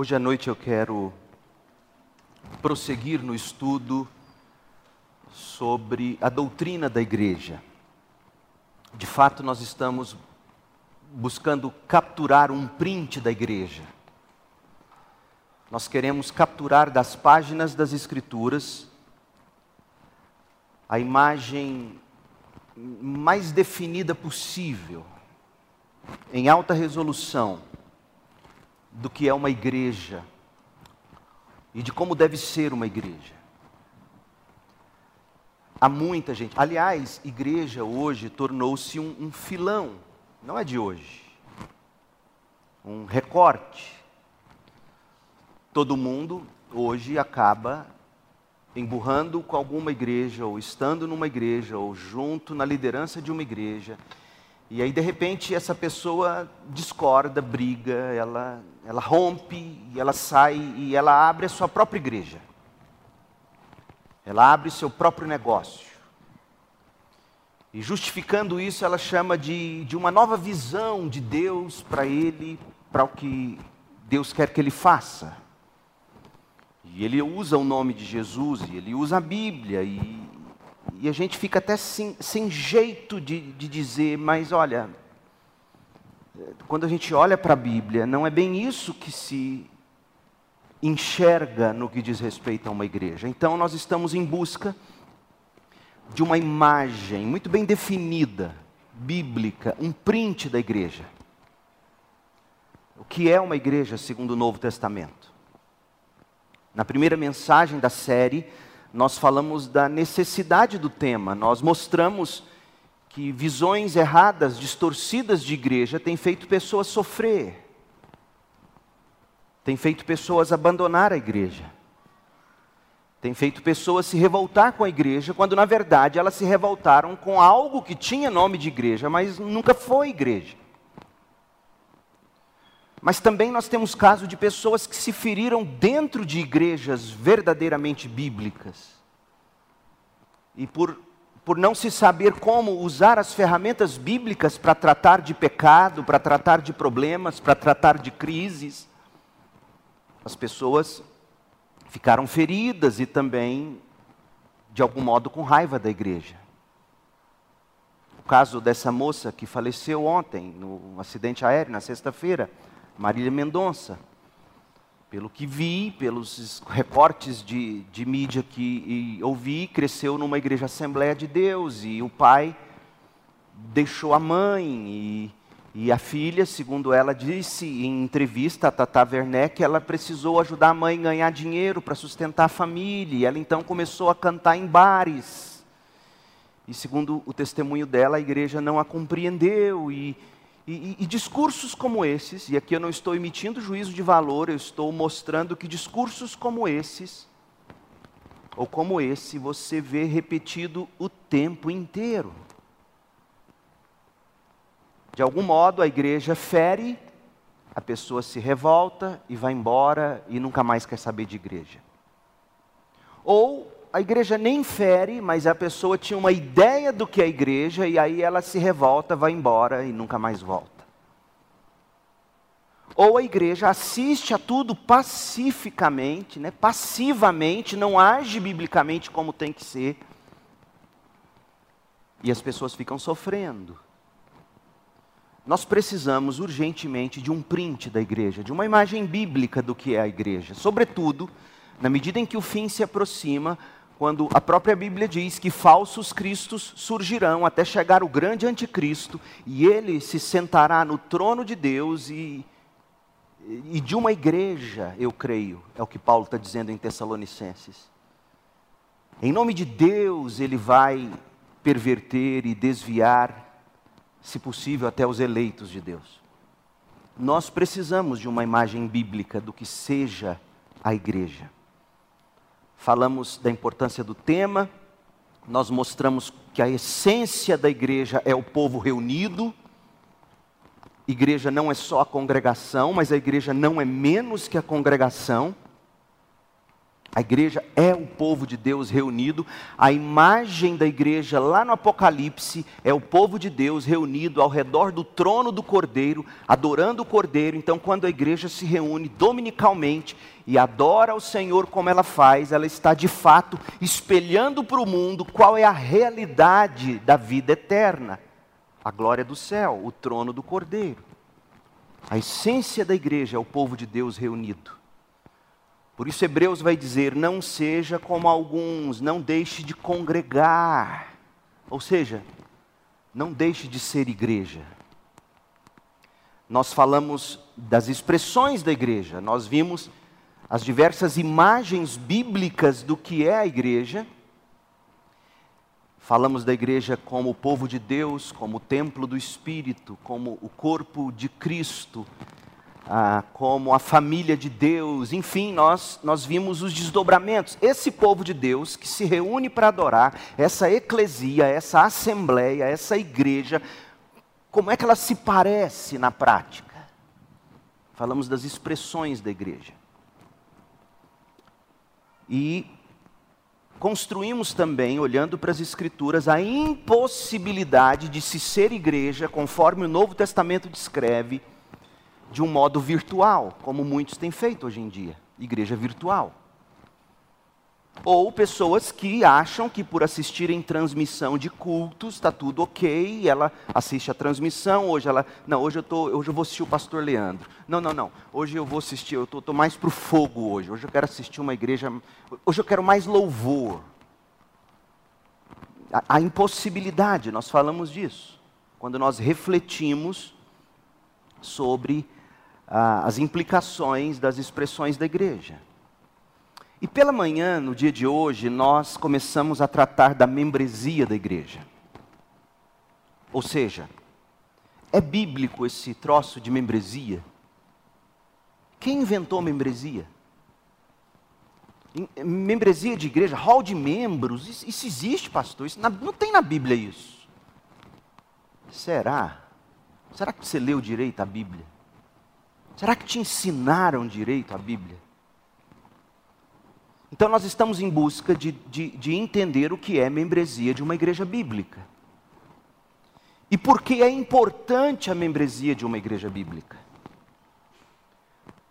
Hoje à noite eu quero prosseguir no estudo sobre a doutrina da igreja. De fato, nós estamos buscando capturar um print da igreja. Nós queremos capturar das páginas das Escrituras a imagem mais definida possível, em alta resolução, do que é uma igreja e de como deve ser uma igreja. Há muita gente. Aliás, igreja hoje tornou-se um, um filão, não é de hoje, um recorte. Todo mundo hoje acaba emburrando com alguma igreja, ou estando numa igreja, ou junto na liderança de uma igreja, e aí, de repente, essa pessoa discorda, briga, ela, ela rompe, ela sai e ela abre a sua própria igreja. Ela abre seu próprio negócio. E justificando isso, ela chama de, de uma nova visão de Deus para ele, para o que Deus quer que ele faça. E ele usa o nome de Jesus, e ele usa a Bíblia, e e a gente fica até sem, sem jeito de, de dizer, mas olha, quando a gente olha para a Bíblia, não é bem isso que se enxerga no que diz respeito a uma igreja. Então nós estamos em busca de uma imagem muito bem definida, bíblica, um print da igreja. O que é uma igreja segundo o Novo Testamento? Na primeira mensagem da série, nós falamos da necessidade do tema, nós mostramos que visões erradas, distorcidas de igreja têm feito pessoas sofrer, têm feito pessoas abandonar a igreja, têm feito pessoas se revoltar com a igreja, quando na verdade elas se revoltaram com algo que tinha nome de igreja, mas nunca foi igreja. Mas também nós temos caso de pessoas que se feriram dentro de igrejas verdadeiramente bíblicas. E por, por não se saber como usar as ferramentas bíblicas para tratar de pecado, para tratar de problemas, para tratar de crises, as pessoas ficaram feridas e também, de algum modo, com raiva da igreja. O caso dessa moça que faleceu ontem, no acidente aéreo, na sexta-feira Marília Mendonça. Pelo que vi, pelos recortes de, de mídia que ouvi, cresceu numa igreja Assembleia de Deus e o pai deixou a mãe e, e a filha, segundo ela disse em entrevista a Tata Werneck, ela precisou ajudar a mãe a ganhar dinheiro para sustentar a família. E ela então começou a cantar em bares. E segundo o testemunho dela, a igreja não a compreendeu e e, e, e, discursos como esses, e aqui eu não estou emitindo juízo de valor, eu estou mostrando que discursos como esses, ou como esse, você vê repetido o tempo inteiro. De algum modo a igreja fere, a pessoa se revolta e vai embora e nunca mais quer saber de igreja. Ou a igreja nem fere, mas a pessoa tinha uma ideia do que é a igreja e aí ela se revolta, vai embora e nunca mais volta. Ou a igreja assiste a tudo pacificamente, né, passivamente, não age biblicamente como tem que ser. E as pessoas ficam sofrendo. Nós precisamos urgentemente de um print da igreja, de uma imagem bíblica do que é a igreja. Sobretudo, na medida em que o fim se aproxima, quando a própria Bíblia diz que falsos cristos surgirão até chegar o grande anticristo e ele se sentará no trono de Deus e, e de uma igreja, eu creio, é o que Paulo está dizendo em Tessalonicenses. Em nome de Deus, ele vai perverter e desviar, se possível, até os eleitos de Deus. Nós precisamos de uma imagem bíblica do que seja a igreja falamos da importância do tema, nós mostramos que a essência da igreja é o povo reunido. Igreja não é só a congregação, mas a igreja não é menos que a congregação. A igreja é o povo de Deus reunido. A imagem da igreja lá no Apocalipse é o povo de Deus reunido ao redor do trono do Cordeiro, adorando o Cordeiro. Então, quando a igreja se reúne dominicalmente e adora o Senhor como ela faz, ela está de fato espelhando para o mundo qual é a realidade da vida eterna a glória do céu, o trono do Cordeiro. A essência da igreja é o povo de Deus reunido. Por isso, Hebreus vai dizer: não seja como alguns, não deixe de congregar. Ou seja, não deixe de ser igreja. Nós falamos das expressões da igreja, nós vimos as diversas imagens bíblicas do que é a igreja. Falamos da igreja como o povo de Deus, como o templo do Espírito, como o corpo de Cristo, ah, como a família de Deus, enfim, nós, nós vimos os desdobramentos. Esse povo de Deus que se reúne para adorar, essa eclesia, essa assembleia, essa igreja, como é que ela se parece na prática? Falamos das expressões da igreja. E construímos também, olhando para as Escrituras, a impossibilidade de se ser igreja, conforme o Novo Testamento descreve de um modo virtual, como muitos têm feito hoje em dia igreja virtual. Ou pessoas que acham que por assistirem transmissão de cultos está tudo ok, ela assiste a transmissão, hoje ela, não, hoje eu, tô, hoje eu vou assistir o pastor Leandro. Não, não, não, hoje eu vou assistir, eu estou mais para o fogo hoje, hoje eu quero assistir uma igreja, hoje eu quero mais louvor. A, a impossibilidade, nós falamos disso, quando nós refletimos sobre ah, as implicações das expressões da igreja. E pela manhã, no dia de hoje, nós começamos a tratar da membresia da igreja. Ou seja, é bíblico esse troço de membresia? Quem inventou membresia? Membresia de igreja, hall de membros, isso, existe, pastor? Isso não tem na Bíblia isso. Será? Será que você leu direito a Bíblia? Será que te ensinaram direito a Bíblia? Então, nós estamos em busca de, de, de, entender o que é membresia de uma igreja bíblica. E por que é importante a membresia de uma igreja bíblica?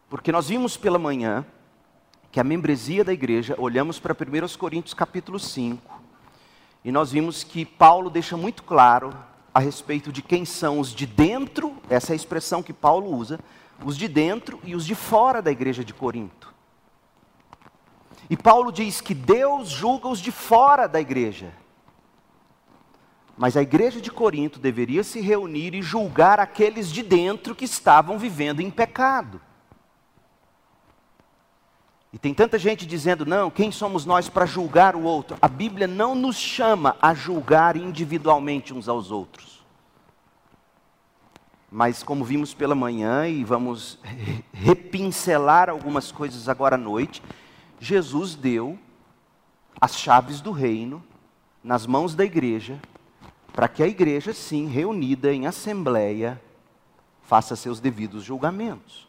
Porque nós vimos pela manhã que a membresia da igreja, olhamos para 1 Coríntios capítulo 5, e nós vimos que Paulo deixa muito claro a respeito de quem são os de dentro, essa é a expressão que Paulo usa, os de dentro e os de fora da igreja de Corinto. E Paulo diz que Deus julga os de fora da igreja. Mas a igreja de Corinto deveria se reunir e julgar aqueles de dentro que estavam vivendo em pecado. E tem tanta gente dizendo, não, quem somos nós para julgar o outro? A Bíblia não nos chama a julgar individualmente uns aos outros. Mas como vimos pela manhã e vamos repincelar algumas coisas agora à noite, Jesus deu as chaves do reino nas mãos da igreja, para que a igreja, sim, reunida em assembleia, faça seus devidos julgamentos,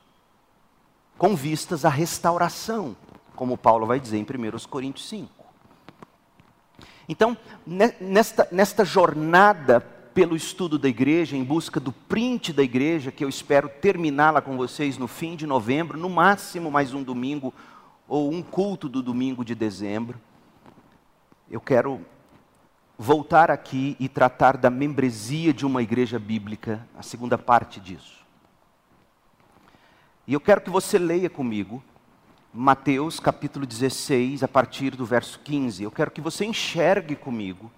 com vistas à restauração, como Paulo vai dizer em 1 Coríntios 5. Então, nesta, nesta jornada pelo estudo da igreja, em busca do print da igreja, que eu espero terminá-la com vocês no fim de novembro, no máximo mais um domingo ou um culto do domingo de dezembro. Eu quero voltar aqui e tratar da membresia de uma igreja bíblica, a segunda parte disso. E eu quero que você leia comigo Mateus capítulo 16, a partir do verso 15. Eu quero que você enxergue comigo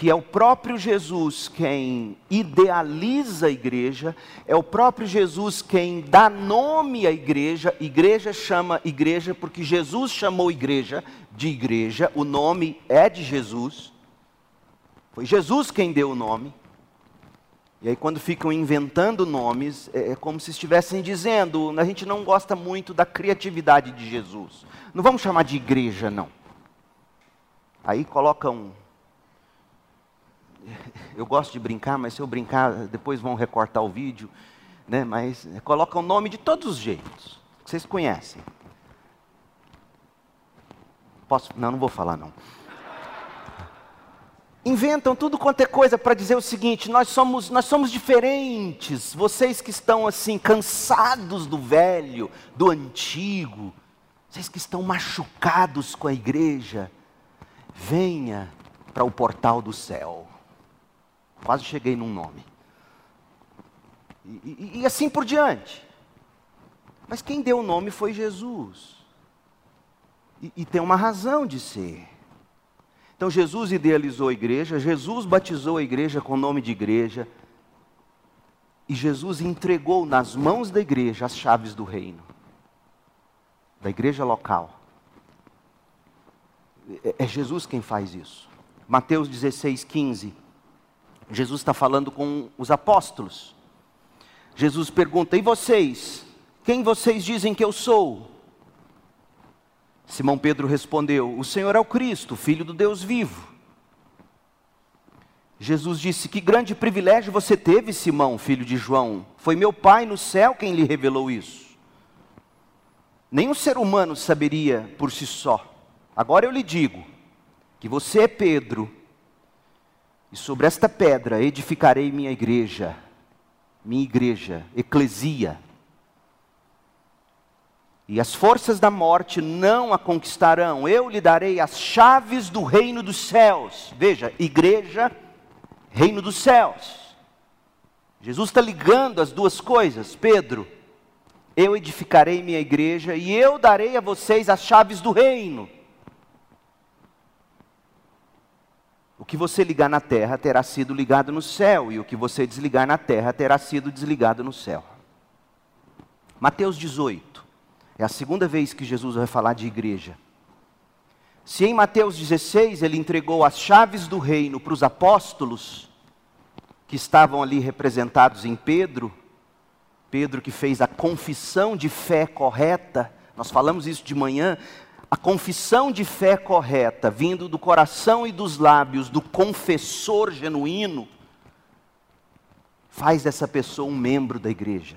que é o próprio Jesus quem idealiza a igreja, é o próprio Jesus quem dá nome à igreja, igreja chama igreja porque Jesus chamou igreja de igreja, o nome é de Jesus, foi Jesus quem deu o nome. E aí, quando ficam inventando nomes, é, é como se estivessem dizendo: a gente não gosta muito da criatividade de Jesus. Não vamos chamar de igreja, não. Aí colocam eu gosto de brincar, mas se eu brincar, depois vão recortar o vídeo, né? Mas coloca o nome de todos os jeitos, que vocês conhecem. Posso? Não, não vou falar não. Inventam tudo quanto é coisa para dizer o seguinte: nós somos, nós somos diferentes. Vocês que estão assim, cansados do velho, do antigo, vocês que estão machucados com a igreja, venha para o portal do céu. Quase cheguei num nome. E, e, e assim por diante. Mas quem deu o nome foi Jesus. E, e tem uma razão de ser. Então Jesus idealizou a igreja, Jesus batizou a igreja com o nome de igreja, e Jesus entregou nas mãos da igreja as chaves do reino, da igreja local. É, é Jesus quem faz isso. Mateus 16, 15. Jesus está falando com os apóstolos. Jesus pergunta: E vocês? Quem vocês dizem que eu sou? Simão Pedro respondeu: O Senhor é o Cristo, filho do Deus vivo. Jesus disse: Que grande privilégio você teve, Simão, filho de João. Foi meu Pai no céu quem lhe revelou isso. Nenhum ser humano saberia por si só. Agora eu lhe digo que você é Pedro, e sobre esta pedra edificarei minha igreja, minha igreja, eclesia e as forças da morte não a conquistarão. Eu lhe darei as chaves do reino dos céus. Veja, igreja, reino dos céus. Jesus está ligando as duas coisas. Pedro, eu edificarei minha igreja e eu darei a vocês as chaves do reino. O que você ligar na terra terá sido ligado no céu, e o que você desligar na terra terá sido desligado no céu. Mateus 18. É a segunda vez que Jesus vai falar de igreja. Se em Mateus 16 ele entregou as chaves do reino para os apóstolos, que estavam ali representados em Pedro, Pedro que fez a confissão de fé correta, nós falamos isso de manhã, a confissão de fé correta, vindo do coração e dos lábios do confessor genuíno, faz dessa pessoa um membro da igreja.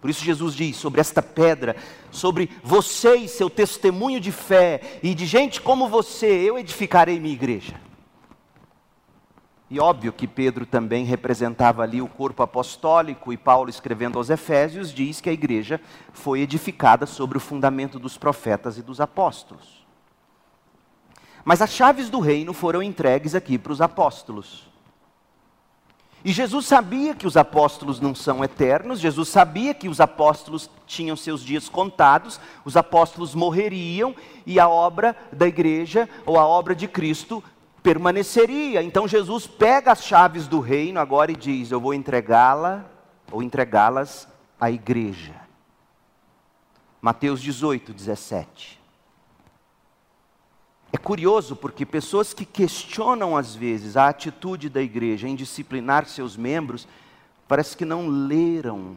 Por isso Jesus diz sobre esta pedra, sobre você e seu testemunho de fé, e de gente como você, eu edificarei minha igreja. E óbvio que Pedro também representava ali o corpo apostólico, e Paulo, escrevendo aos Efésios, diz que a igreja foi edificada sobre o fundamento dos profetas e dos apóstolos. Mas as chaves do reino foram entregues aqui para os apóstolos. E Jesus sabia que os apóstolos não são eternos, Jesus sabia que os apóstolos tinham seus dias contados, os apóstolos morreriam e a obra da igreja ou a obra de Cristo permaneceria. Então Jesus pega as chaves do reino agora e diz: Eu vou entregá-la ou entregá-las à igreja. Mateus 18, 17. É curioso porque pessoas que questionam às vezes a atitude da igreja em disciplinar seus membros, parece que não leram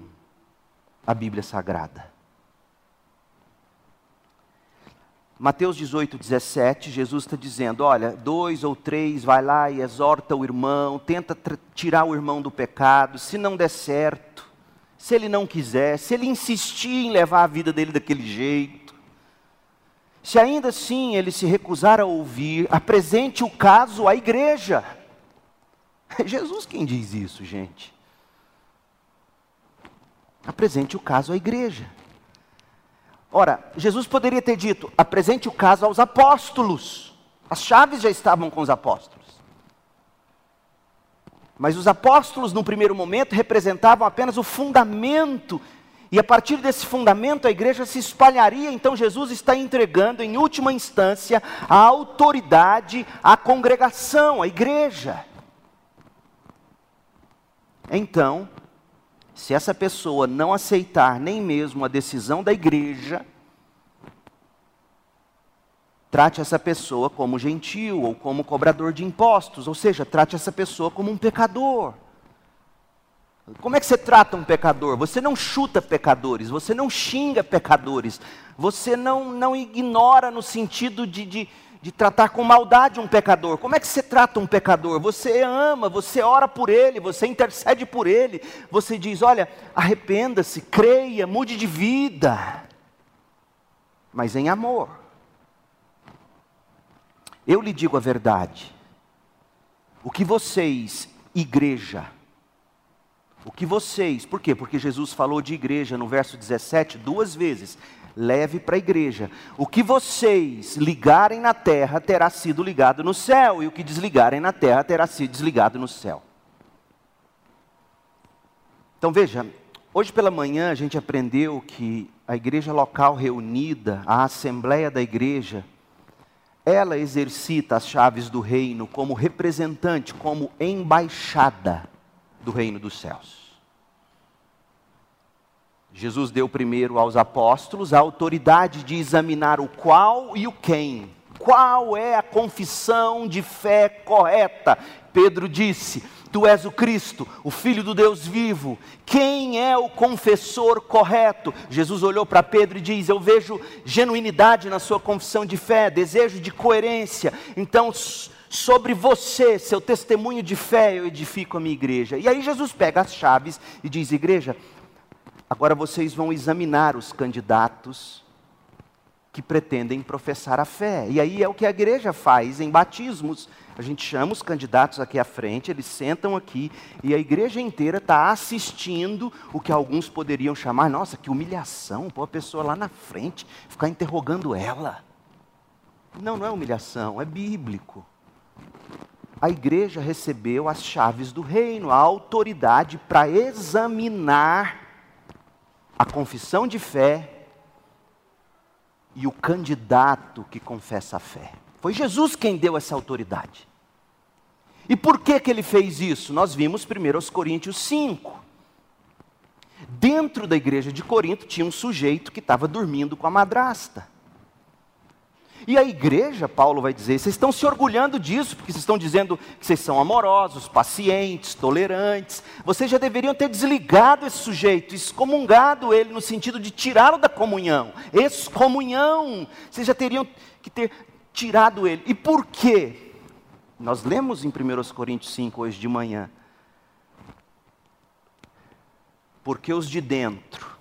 a Bíblia Sagrada. Mateus 18, 17, Jesus está dizendo: olha, dois ou três, vai lá e exorta o irmão, tenta tirar o irmão do pecado, se não der certo, se ele não quiser, se ele insistir em levar a vida dele daquele jeito, se ainda assim ele se recusar a ouvir, apresente o caso à igreja. É Jesus quem diz isso, gente. Apresente o caso à igreja. Ora, Jesus poderia ter dito: apresente o caso aos apóstolos. As chaves já estavam com os apóstolos. Mas os apóstolos, no primeiro momento, representavam apenas o fundamento e a partir desse fundamento a igreja se espalharia, então Jesus está entregando, em última instância, a autoridade à congregação, à igreja. Então, se essa pessoa não aceitar nem mesmo a decisão da igreja, trate essa pessoa como gentil ou como cobrador de impostos, ou seja, trate essa pessoa como um pecador. Como é que você trata um pecador? Você não chuta pecadores, você não xinga pecadores, você não, não ignora no sentido de, de, de tratar com maldade um pecador. Como é que você trata um pecador? Você ama, você ora por ele, você intercede por ele, você diz: olha, arrependa-se, creia, mude de vida, mas em amor. Eu lhe digo a verdade. O que vocês, igreja, o que vocês, por quê? Porque Jesus falou de igreja no verso 17 duas vezes. Leve para a igreja. O que vocês ligarem na terra terá sido ligado no céu, e o que desligarem na terra terá sido desligado no céu. Então veja, hoje pela manhã a gente aprendeu que a igreja local reunida, a assembleia da igreja, ela exercita as chaves do reino como representante, como embaixada do reino dos céus. Jesus deu primeiro aos apóstolos a autoridade de examinar o qual e o quem. Qual é a confissão de fé correta? Pedro disse: Tu és o Cristo, o Filho do Deus vivo. Quem é o confessor correto? Jesus olhou para Pedro e diz: Eu vejo genuinidade na sua confissão de fé, desejo de coerência. Então, sobre você, seu testemunho de fé, eu edifico a minha igreja. E aí Jesus pega as chaves e diz: Igreja, agora vocês vão examinar os candidatos que pretendem professar a fé. E aí é o que a igreja faz em batismos. A gente chama os candidatos aqui à frente, eles sentam aqui e a igreja inteira está assistindo o que alguns poderiam chamar, nossa, que humilhação, pôr a pessoa lá na frente, ficar interrogando ela. Não, não é humilhação, é bíblico a igreja recebeu as chaves do reino, a autoridade para examinar a confissão de fé e o candidato que confessa a fé. Foi Jesus quem deu essa autoridade. E por que, que ele fez isso? Nós vimos primeiro aos Coríntios 5. Dentro da igreja de Corinto tinha um sujeito que estava dormindo com a madrasta. E a igreja, Paulo vai dizer, vocês estão se orgulhando disso, porque vocês estão dizendo que vocês são amorosos, pacientes, tolerantes. Vocês já deveriam ter desligado esse sujeito, excomungado ele, no sentido de tirá-lo da comunhão. Excomunhão. Vocês já teriam que ter tirado ele. E por quê? Nós lemos em 1 Coríntios 5 hoje de manhã. Porque os de dentro,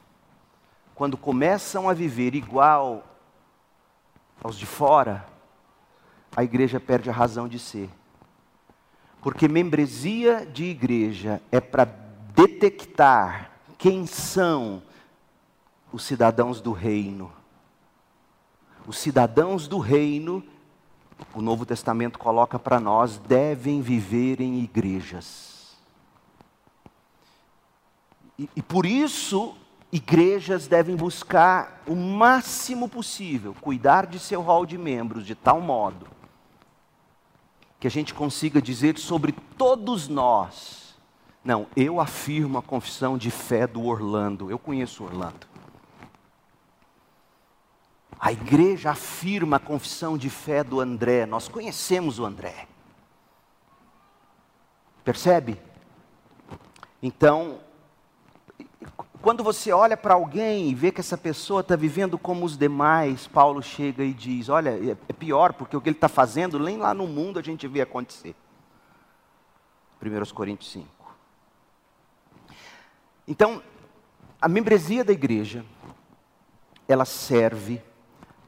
quando começam a viver igual aos de fora, a igreja perde a razão de ser. Porque membresia de igreja é para detectar quem são os cidadãos do reino. Os cidadãos do reino, o Novo Testamento coloca para nós, devem viver em igrejas. E, e por isso igrejas devem buscar o máximo possível cuidar de seu rol de membros de tal modo que a gente consiga dizer sobre todos nós. Não, eu afirmo a confissão de fé do Orlando. Eu conheço Orlando. A igreja afirma a confissão de fé do André. Nós conhecemos o André. Percebe? Então, quando você olha para alguém e vê que essa pessoa está vivendo como os demais, Paulo chega e diz: Olha, é, é pior, porque o que ele está fazendo, nem lá no mundo a gente vê acontecer. 1 Coríntios 5. Então, a membresia da igreja, ela serve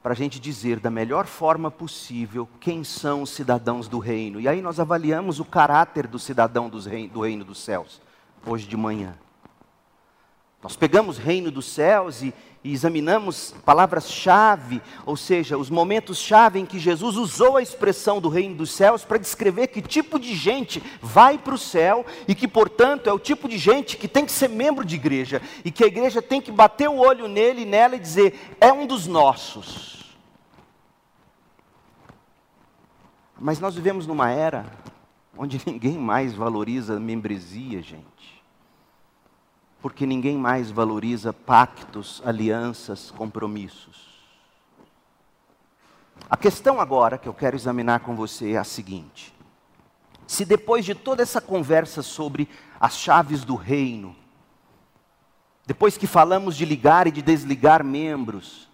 para a gente dizer da melhor forma possível quem são os cidadãos do reino. E aí nós avaliamos o caráter do cidadão do reino dos céus, hoje de manhã. Nós pegamos reino dos céus e, e examinamos palavras-chave, ou seja, os momentos-chave em que Jesus usou a expressão do reino dos céus para descrever que tipo de gente vai para o céu e que, portanto, é o tipo de gente que tem que ser membro de igreja e que a igreja tem que bater o olho nele e nela e dizer: é um dos nossos. Mas nós vivemos numa era onde ninguém mais valoriza a membresia, gente porque ninguém mais valoriza pactos, alianças, compromissos. A questão agora que eu quero examinar com você é a seguinte: se depois de toda essa conversa sobre as chaves do reino, depois que falamos de ligar e de desligar membros,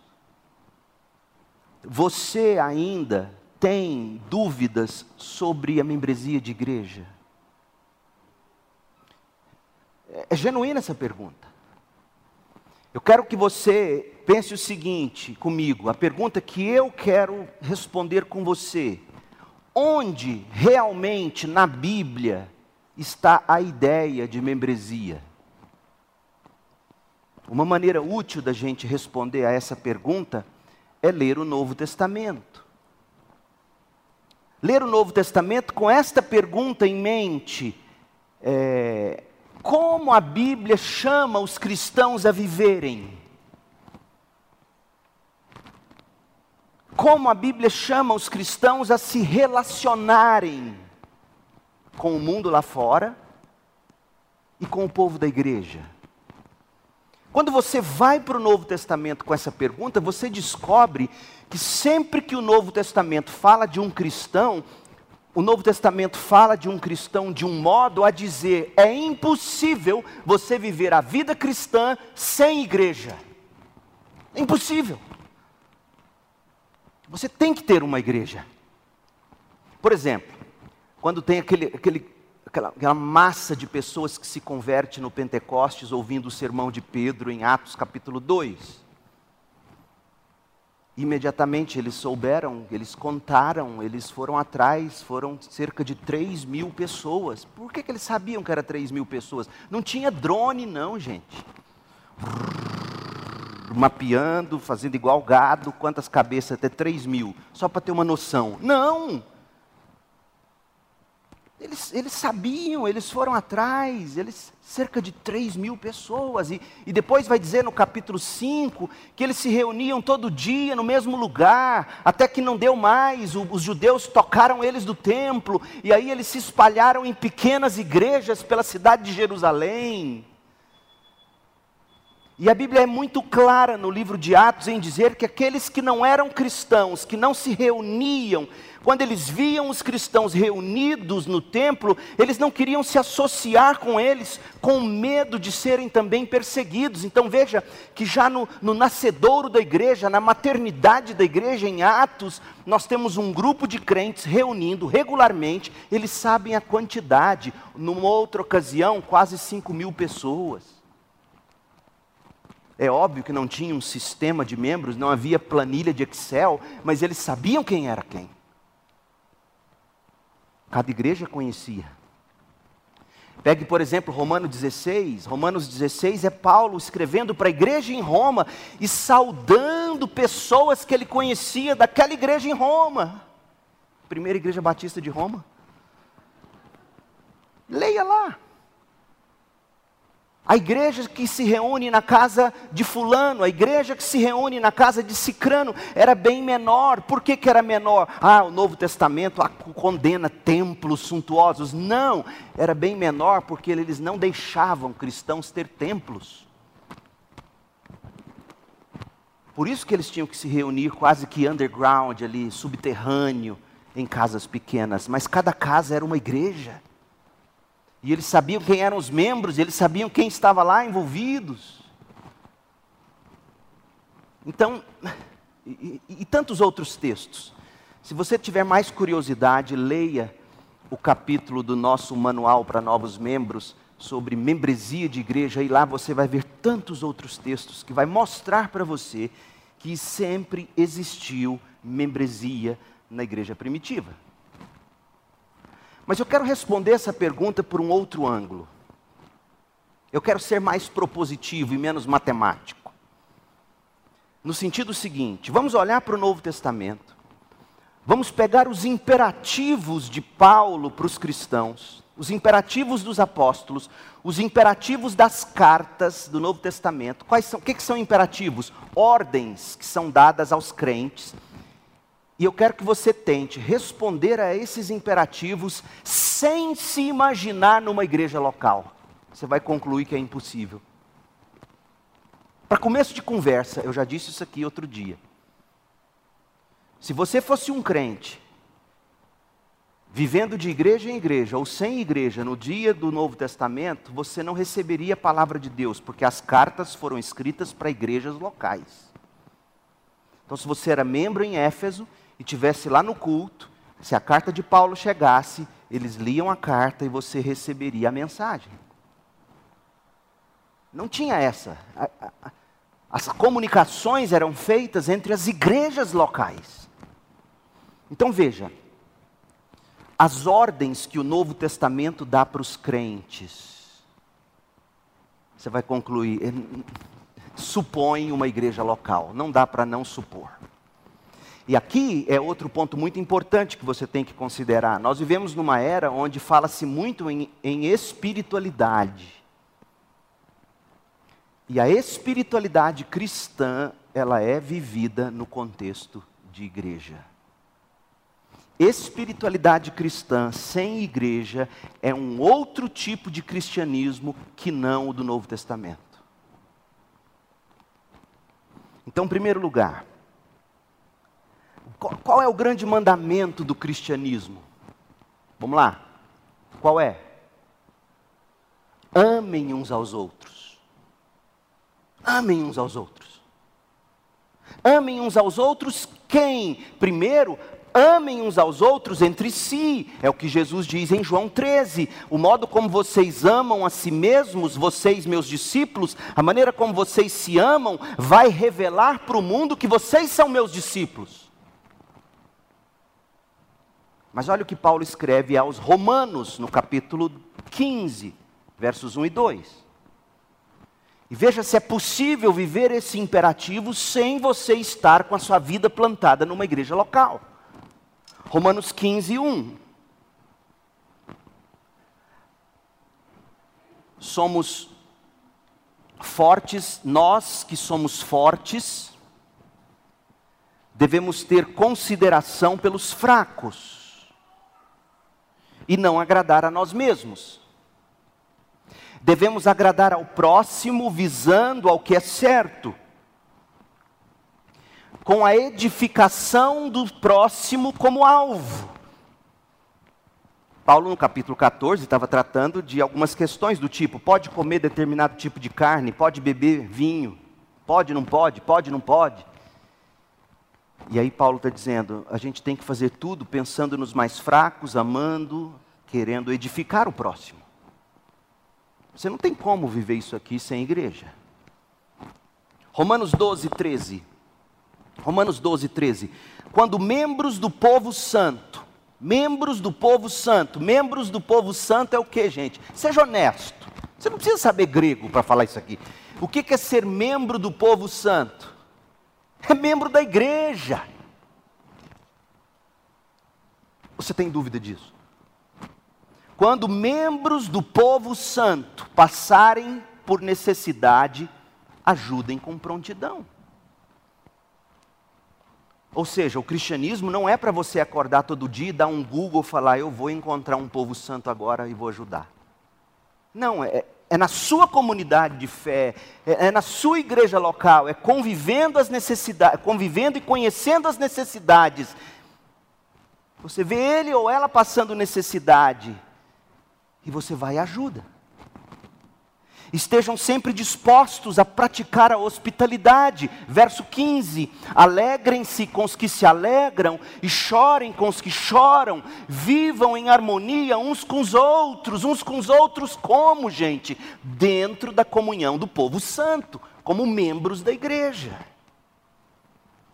você ainda tem dúvidas sobre a membresia de igreja? É genuína essa pergunta. Eu quero que você pense o seguinte comigo, a pergunta que eu quero responder com você. onde realmente na Bíblia está a ideia de membresia? Uma maneira útil da gente responder a essa pergunta é ler o Novo Testamento. Ler o Novo Testamento com esta pergunta em mente: é, como a Bíblia chama os cristãos a viverem? Como a Bíblia chama os cristãos a se relacionarem com o mundo lá fora e com o povo da igreja? Quando você vai para o Novo Testamento com essa pergunta, você descobre que sempre que o Novo Testamento fala de um cristão, o Novo Testamento fala de um cristão de um modo a dizer: é impossível você viver a vida cristã sem igreja. É impossível. Você tem que ter uma igreja. Por exemplo, quando tem aquele, aquele aquela, aquela massa de pessoas que se converte no Pentecostes ouvindo o sermão de Pedro em Atos capítulo 2. Imediatamente eles souberam, eles contaram, eles foram atrás, foram cerca de 3 mil pessoas. Por que, que eles sabiam que era 3 mil pessoas? Não tinha drone, não, gente. Mapeando, fazendo igual gado, quantas cabeças? Até 3 mil, só para ter uma noção. Não! Eles, eles sabiam, eles foram atrás, eles cerca de 3 mil pessoas. E, e depois vai dizer no capítulo 5 que eles se reuniam todo dia no mesmo lugar, até que não deu mais. O, os judeus tocaram eles do templo, e aí eles se espalharam em pequenas igrejas pela cidade de Jerusalém. E a Bíblia é muito clara no livro de Atos em dizer que aqueles que não eram cristãos, que não se reuniam, quando eles viam os cristãos reunidos no templo, eles não queriam se associar com eles, com medo de serem também perseguidos. Então veja que já no, no nascedouro da igreja, na maternidade da igreja, em Atos, nós temos um grupo de crentes reunindo regularmente, eles sabem a quantidade, numa outra ocasião, quase 5 mil pessoas. É óbvio que não tinha um sistema de membros, não havia planilha de Excel, mas eles sabiam quem era quem. Cada igreja conhecia. Pegue, por exemplo, Romanos 16. Romanos 16 é Paulo escrevendo para a igreja em Roma e saudando pessoas que ele conhecia daquela igreja em Roma. Primeira igreja batista de Roma. Leia lá. A igreja que se reúne na casa de Fulano, a igreja que se reúne na casa de Cicrano, era bem menor. Por que, que era menor? Ah, o Novo Testamento condena templos suntuosos. Não, era bem menor porque eles não deixavam cristãos ter templos. Por isso que eles tinham que se reunir quase que underground, ali, subterrâneo, em casas pequenas. Mas cada casa era uma igreja. E eles sabiam quem eram os membros, eles sabiam quem estava lá envolvidos. Então, e, e, e tantos outros textos. Se você tiver mais curiosidade, leia o capítulo do nosso manual para novos membros sobre membresia de igreja, e lá você vai ver tantos outros textos que vai mostrar para você que sempre existiu membresia na igreja primitiva. Mas eu quero responder essa pergunta por um outro ângulo. Eu quero ser mais propositivo e menos matemático. No sentido seguinte, vamos olhar para o Novo Testamento. Vamos pegar os imperativos de Paulo para os cristãos, os imperativos dos apóstolos, os imperativos das cartas do Novo Testamento. Quais são? O que, que são imperativos? Ordens que são dadas aos crentes e eu quero que você tente responder a esses imperativos sem se imaginar numa igreja local. Você vai concluir que é impossível. Para começo de conversa, eu já disse isso aqui outro dia. Se você fosse um crente, vivendo de igreja em igreja ou sem igreja no dia do Novo Testamento, você não receberia a palavra de Deus, porque as cartas foram escritas para igrejas locais. Então, se você era membro em Éfeso, e tivesse lá no culto, se a carta de Paulo chegasse, eles liam a carta e você receberia a mensagem. Não tinha essa. As comunicações eram feitas entre as igrejas locais. Então veja, as ordens que o Novo Testamento dá para os crentes. Você vai concluir, supõe uma igreja local, não dá para não supor. E aqui é outro ponto muito importante que você tem que considerar. Nós vivemos numa era onde fala-se muito em, em espiritualidade. E a espiritualidade cristã, ela é vivida no contexto de igreja. Espiritualidade cristã sem igreja é um outro tipo de cristianismo que não o do Novo Testamento. Então, em primeiro lugar, qual é o grande mandamento do cristianismo? Vamos lá. Qual é? Amem uns aos outros. Amem uns aos outros. Amem uns aos outros quem? Primeiro, amem uns aos outros entre si. É o que Jesus diz em João 13. O modo como vocês amam a si mesmos, vocês, meus discípulos, a maneira como vocês se amam, vai revelar para o mundo que vocês são meus discípulos. Mas olha o que Paulo escreve aos Romanos, no capítulo 15, versos 1 e 2. E veja se é possível viver esse imperativo sem você estar com a sua vida plantada numa igreja local. Romanos 15, 1. Somos fortes, nós que somos fortes, devemos ter consideração pelos fracos e não agradar a nós mesmos. Devemos agradar ao próximo visando ao que é certo, com a edificação do próximo como alvo. Paulo, no capítulo 14, estava tratando de algumas questões do tipo: pode comer determinado tipo de carne, pode beber vinho, pode, não pode, pode, não pode. E aí Paulo está dizendo, a gente tem que fazer tudo pensando nos mais fracos, amando, querendo edificar o próximo. Você não tem como viver isso aqui sem igreja. Romanos 12, 13. Romanos 12, 13. Quando membros do povo santo, membros do povo santo, membros do povo santo é o que, gente? Seja honesto. Você não precisa saber grego para falar isso aqui. O que é ser membro do povo santo? É membro da igreja. Você tem dúvida disso? Quando membros do povo santo passarem por necessidade, ajudem com prontidão. Ou seja, o cristianismo não é para você acordar todo dia e dar um Google e falar, eu vou encontrar um povo santo agora e vou ajudar. Não, é, é na sua comunidade de fé, é, é, na sua igreja local, é convivendo as necessidades, convivendo e conhecendo as necessidades. Você vê ele ou ela passando necessidade e você vai e ajuda. Estejam sempre dispostos a praticar a hospitalidade. Verso 15: Alegrem-se com os que se alegram e chorem com os que choram. Vivam em harmonia uns com os outros. Uns com os outros, como, gente? Dentro da comunhão do povo santo, como membros da igreja.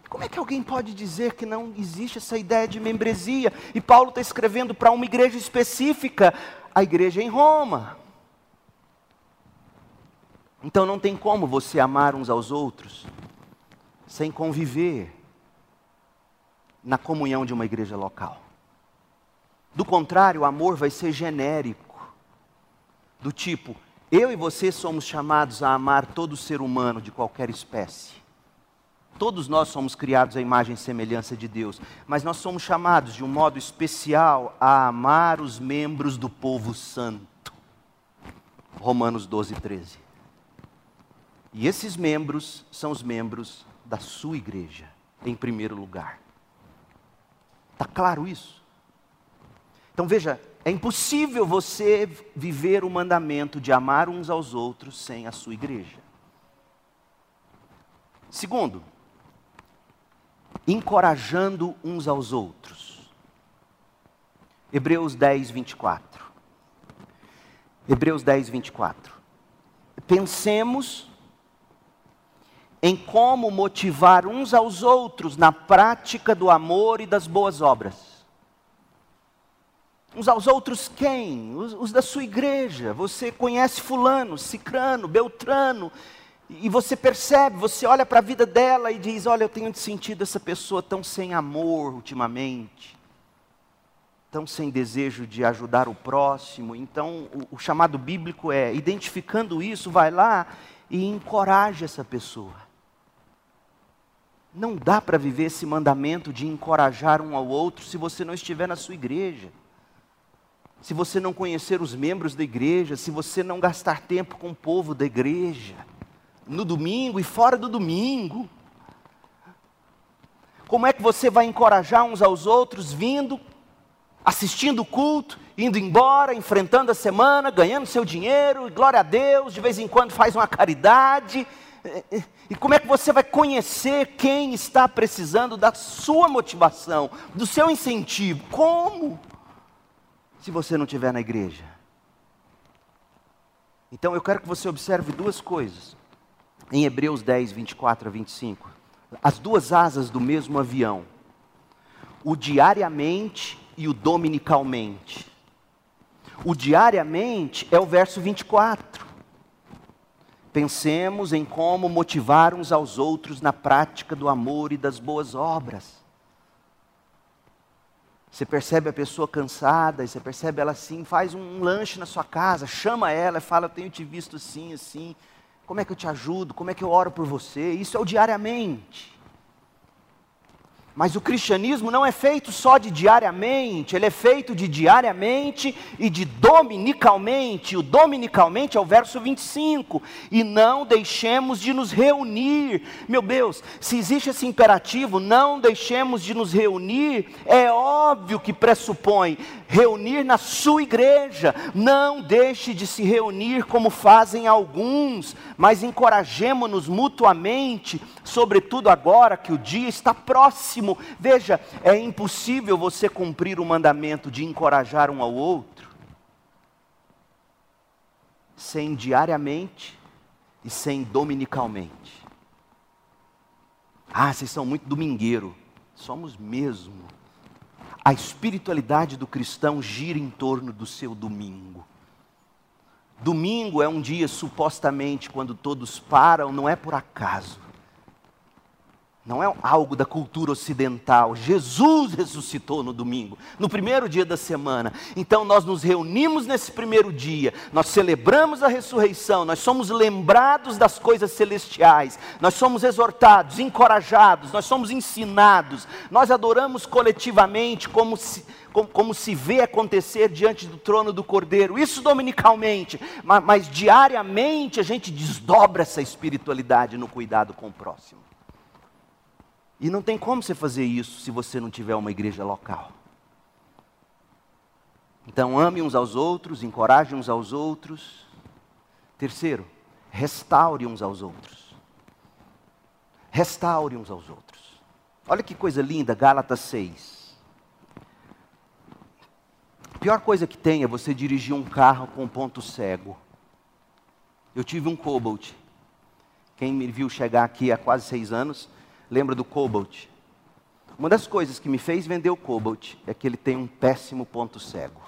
Como é que alguém pode dizer que não existe essa ideia de membresia? E Paulo está escrevendo para uma igreja específica, a igreja em Roma. Então não tem como você amar uns aos outros sem conviver na comunhão de uma igreja local. Do contrário, o amor vai ser genérico, do tipo, eu e você somos chamados a amar todo ser humano de qualquer espécie. Todos nós somos criados à imagem e semelhança de Deus, mas nós somos chamados de um modo especial a amar os membros do povo santo. Romanos 12, 13. E esses membros são os membros da sua igreja, em primeiro lugar. Está claro isso? Então veja, é impossível você viver o mandamento de amar uns aos outros sem a sua igreja. Segundo, encorajando uns aos outros. Hebreus 10, 24. Hebreus 10, 24. Pensemos em como motivar uns aos outros na prática do amor e das boas obras. uns aos outros quem? Os, os, da sua igreja. Você conhece Fulano, Cicrano, Beltrano, e você percebe, você olha para a vida dela e diz: Olha, eu tenho sentido essa pessoa tão sem amor ultimamente, tão sem desejo de ajudar o próximo. Então, o, o chamado bíblico é: identificando isso, vai lá e encoraja essa pessoa. Não dá para viver esse mandamento de encorajar um ao outro se você não estiver na sua igreja se você não conhecer os membros da igreja, se você não gastar tempo com o povo da igreja, no domingo e fora do domingo. Como é que você vai encorajar uns aos outros vindo, assistindo o culto, indo embora, enfrentando a semana, ganhando seu dinheiro, glória a Deus, de vez em quando faz uma caridade. E como é que você vai conhecer quem está precisando da sua motivação, do seu incentivo? Como? se você não estiver na igreja. Então eu quero que você observe duas coisas. Em Hebreus 10, 24 a 25. As duas asas do mesmo avião. O diariamente e o dominicalmente. O diariamente é o verso 24. Pensemos em como motivar uns aos outros na prática do amor e das boas obras. Você percebe a pessoa cansada, você percebe ela assim, faz um lanche na sua casa, chama ela e fala: Eu tenho te visto assim, assim. Como é que eu te ajudo? Como é que eu oro por você? Isso é o diariamente. Mas o cristianismo não é feito só de diariamente, ele é feito de diariamente e de dominicalmente. O dominicalmente é o verso 25. E não deixemos de nos reunir. Meu Deus, se existe esse imperativo, não deixemos de nos reunir, é óbvio que pressupõe reunir na sua igreja. Não deixe de se reunir como fazem alguns, mas encorajemos-nos mutuamente, sobretudo agora que o dia está próximo. Veja, é impossível você cumprir o mandamento de encorajar um ao outro sem diariamente e sem dominicalmente. Ah, vocês são muito domingueiro. Somos mesmo. A espiritualidade do cristão gira em torno do seu domingo. Domingo é um dia supostamente quando todos param, não é por acaso. Não é algo da cultura ocidental. Jesus ressuscitou no domingo, no primeiro dia da semana. Então nós nos reunimos nesse primeiro dia, nós celebramos a ressurreição, nós somos lembrados das coisas celestiais, nós somos exortados, encorajados, nós somos ensinados, nós adoramos coletivamente como se, como, como se vê acontecer diante do trono do Cordeiro. Isso dominicalmente, mas, mas diariamente a gente desdobra essa espiritualidade no cuidado com o próximo. E não tem como você fazer isso se você não tiver uma igreja local. Então, ame uns aos outros, encoraje uns aos outros. Terceiro, restaure uns aos outros. Restaure uns aos outros. Olha que coisa linda, Gálatas 6. A pior coisa que tem é você dirigir um carro com ponto cego. Eu tive um Cobalt. Quem me viu chegar aqui há quase seis anos, lembra do Cobalt? Uma das coisas que me fez vender o Cobalt é que ele tem um péssimo ponto cego.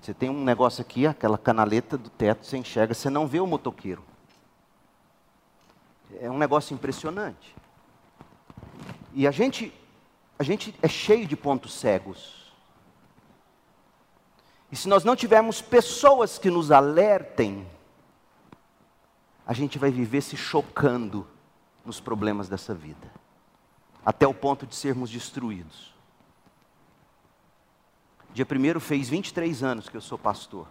Você tem um negócio aqui, aquela canaleta do teto, você enxerga, você não vê o motoqueiro. É um negócio impressionante. E a gente, a gente é cheio de pontos cegos. E se nós não tivermos pessoas que nos alertem, a gente vai viver se chocando nos problemas dessa vida, até o ponto de sermos destruídos. Dia 1 fez 23 anos que eu sou pastor.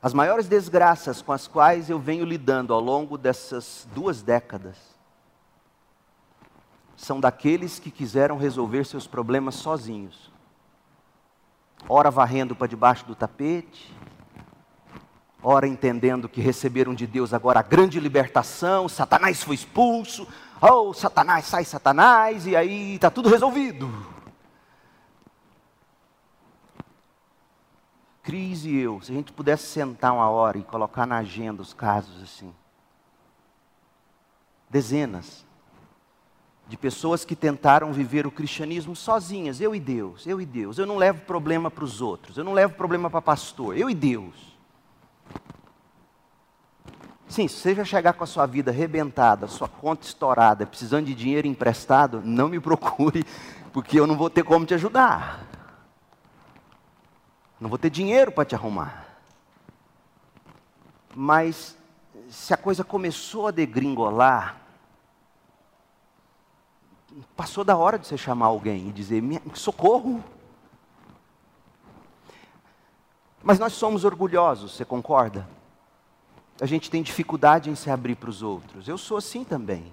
As maiores desgraças com as quais eu venho lidando ao longo dessas duas décadas são daqueles que quiseram resolver seus problemas sozinhos. Ora varrendo para debaixo do tapete, ora entendendo que receberam de Deus agora a grande libertação, Satanás foi expulso, oh, Satanás, sai Satanás, e aí está tudo resolvido. Cris e eu, se a gente pudesse sentar uma hora e colocar na agenda os casos assim, dezenas, de pessoas que tentaram viver o cristianismo sozinhas, eu e Deus, eu e Deus. Eu não levo problema para os outros, eu não levo problema para pastor, eu e Deus. Sim, se você já chegar com a sua vida arrebentada, sua conta estourada, precisando de dinheiro emprestado, não me procure, porque eu não vou ter como te ajudar. Não vou ter dinheiro para te arrumar. Mas se a coisa começou a degringolar, passou da hora de você chamar alguém e dizer: socorro. Mas nós somos orgulhosos, você concorda? A gente tem dificuldade em se abrir para os outros. Eu sou assim também.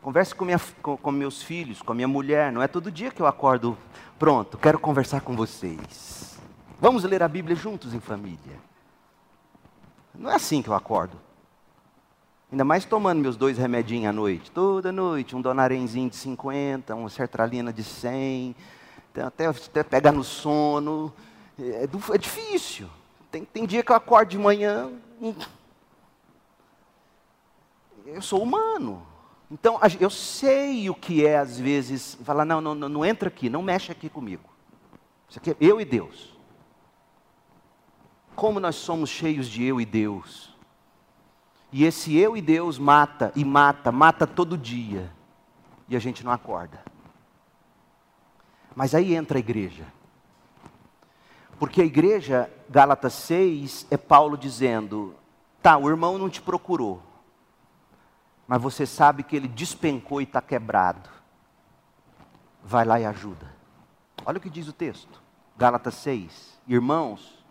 Converse com, minha, com, com, meus filhos, com a minha mulher. Não é todo dia que eu acordo, pronto, quero conversar com vocês. Vamos ler a Bíblia juntos em família. Não é assim que eu acordo. Ainda mais tomando meus dois remedinhos à noite. Toda noite, um donarenzinho de 50, uma sertralina de 100, até, até pegar no sono. É, é, difícil. Tem, tem dia que eu acordo de manhã. Hum, eu sou humano. Então, eu sei o que é, às vezes, falar: não, não, não, não entra aqui, não mexe aqui comigo. Isso aqui é eu e Deus. Como nós somos cheios de eu e Deus. E esse eu e Deus mata e mata, mata todo dia. E a gente não acorda. Mas aí entra a igreja. Porque a igreja, Gálatas 6, é Paulo dizendo: tá, o irmão não te procurou, mas você sabe que ele despencou e está quebrado. Vai lá e ajuda. Olha o que diz o texto, Gálatas 6. Irmãos,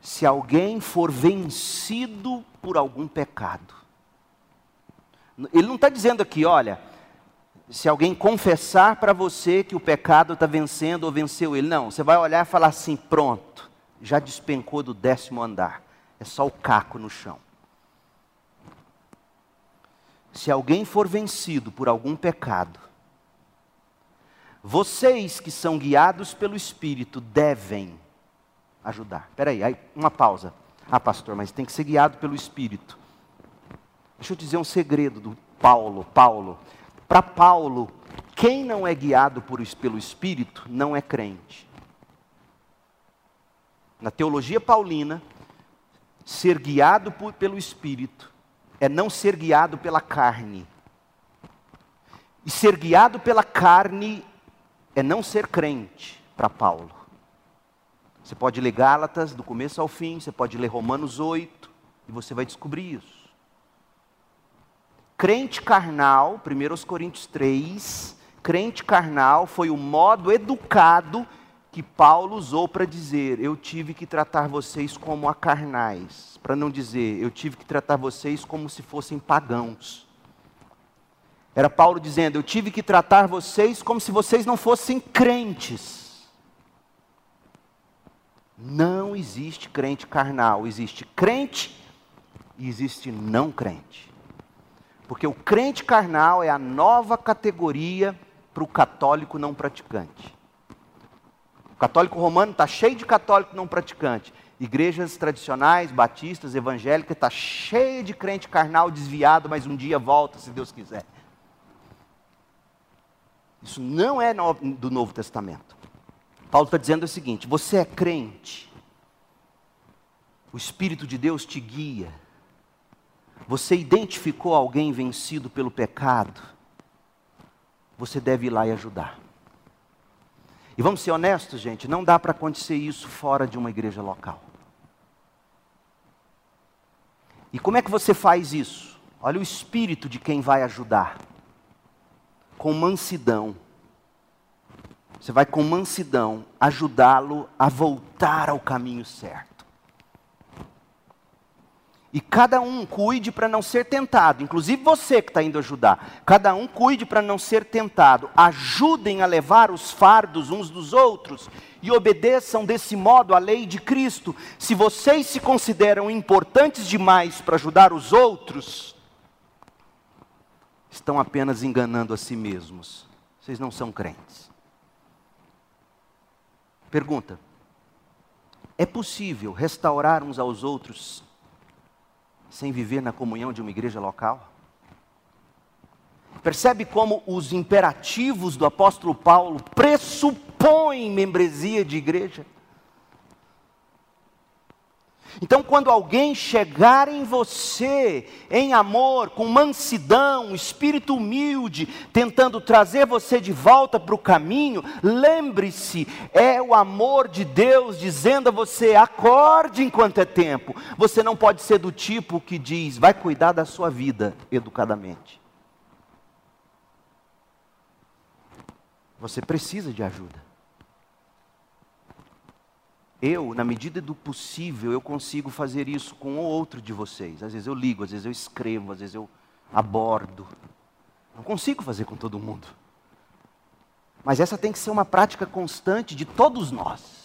se alguém for vencido por algum pecado. Ele não está dizendo aqui, olha, se alguém confessar para você que o pecado está vencendo ou venceu ele. Não, você vai olhar e falar assim: pronto, já despencou do décimo andar. É só o caco no chão. Se alguém for vencido por algum pecado, vocês que são guiados pelo Espírito devem ajudar. Espera aí, aí, uma pausa. Ah, pastor, mas tem que ser guiado pelo Espírito. Deixa eu dizer um segredo do Paulo. Paulo, para Paulo, quem não é guiado por, pelo Espírito não é crente. Na teologia paulina, ser guiado por, pelo Espírito é não ser guiado pela carne. E ser guiado pela carne é não ser crente para Paulo. Você pode ler Gálatas do começo ao fim, você pode ler Romanos 8, e você vai descobrir isso. Crente carnal, 1 Coríntios 3, crente carnal foi o modo educado que Paulo usou para dizer: Eu tive que tratar vocês como a carnais, para não dizer, eu tive que tratar vocês como se fossem pagãos. Era Paulo dizendo: Eu tive que tratar vocês como se vocês não fossem crentes. Não existe crente carnal, existe crente e existe não crente. Porque o crente carnal é a nova categoria para o católico não praticante. O católico romano está cheio de católico não praticante. Igrejas tradicionais, batistas, evangélicas, está cheio de crente carnal desviado, mas um dia volta, se Deus quiser. Isso não é do Novo Testamento. Paulo está dizendo o seguinte: você é crente, o Espírito de Deus te guia, você identificou alguém vencido pelo pecado, você deve ir lá e ajudar. E vamos ser honestos, gente, não dá para acontecer isso fora de uma igreja local. E como é que você faz isso? Olha o espírito de quem vai ajudar. Com mansidão, você vai com mansidão ajudá-lo a voltar ao caminho certo. E cada um cuide para não ser tentado, inclusive você que está indo ajudar. Cada um cuide para não ser tentado. Ajudem a levar os fardos uns dos outros e obedeçam desse modo à lei de Cristo. Se vocês se consideram importantes demais para ajudar os outros, estão apenas enganando a si mesmos. Vocês não são crentes. Pergunta: é possível restaurar uns aos outros sem viver na comunhão de uma igreja local? Percebe como os imperativos do apóstolo Paulo pressupõem membresia de igreja? Então, quando alguém chegar em você em amor, com mansidão, espírito humilde, tentando trazer você de volta para o caminho, lembre-se, é o amor de Deus dizendo a você: acorde enquanto é tempo. Você não pode ser do tipo que diz, vai cuidar da sua vida educadamente. Você precisa de ajuda. Eu, na medida do possível, eu consigo fazer isso com ou outro de vocês. Às vezes eu ligo, às vezes eu escrevo, às vezes eu abordo. Não consigo fazer com todo mundo. Mas essa tem que ser uma prática constante de todos nós.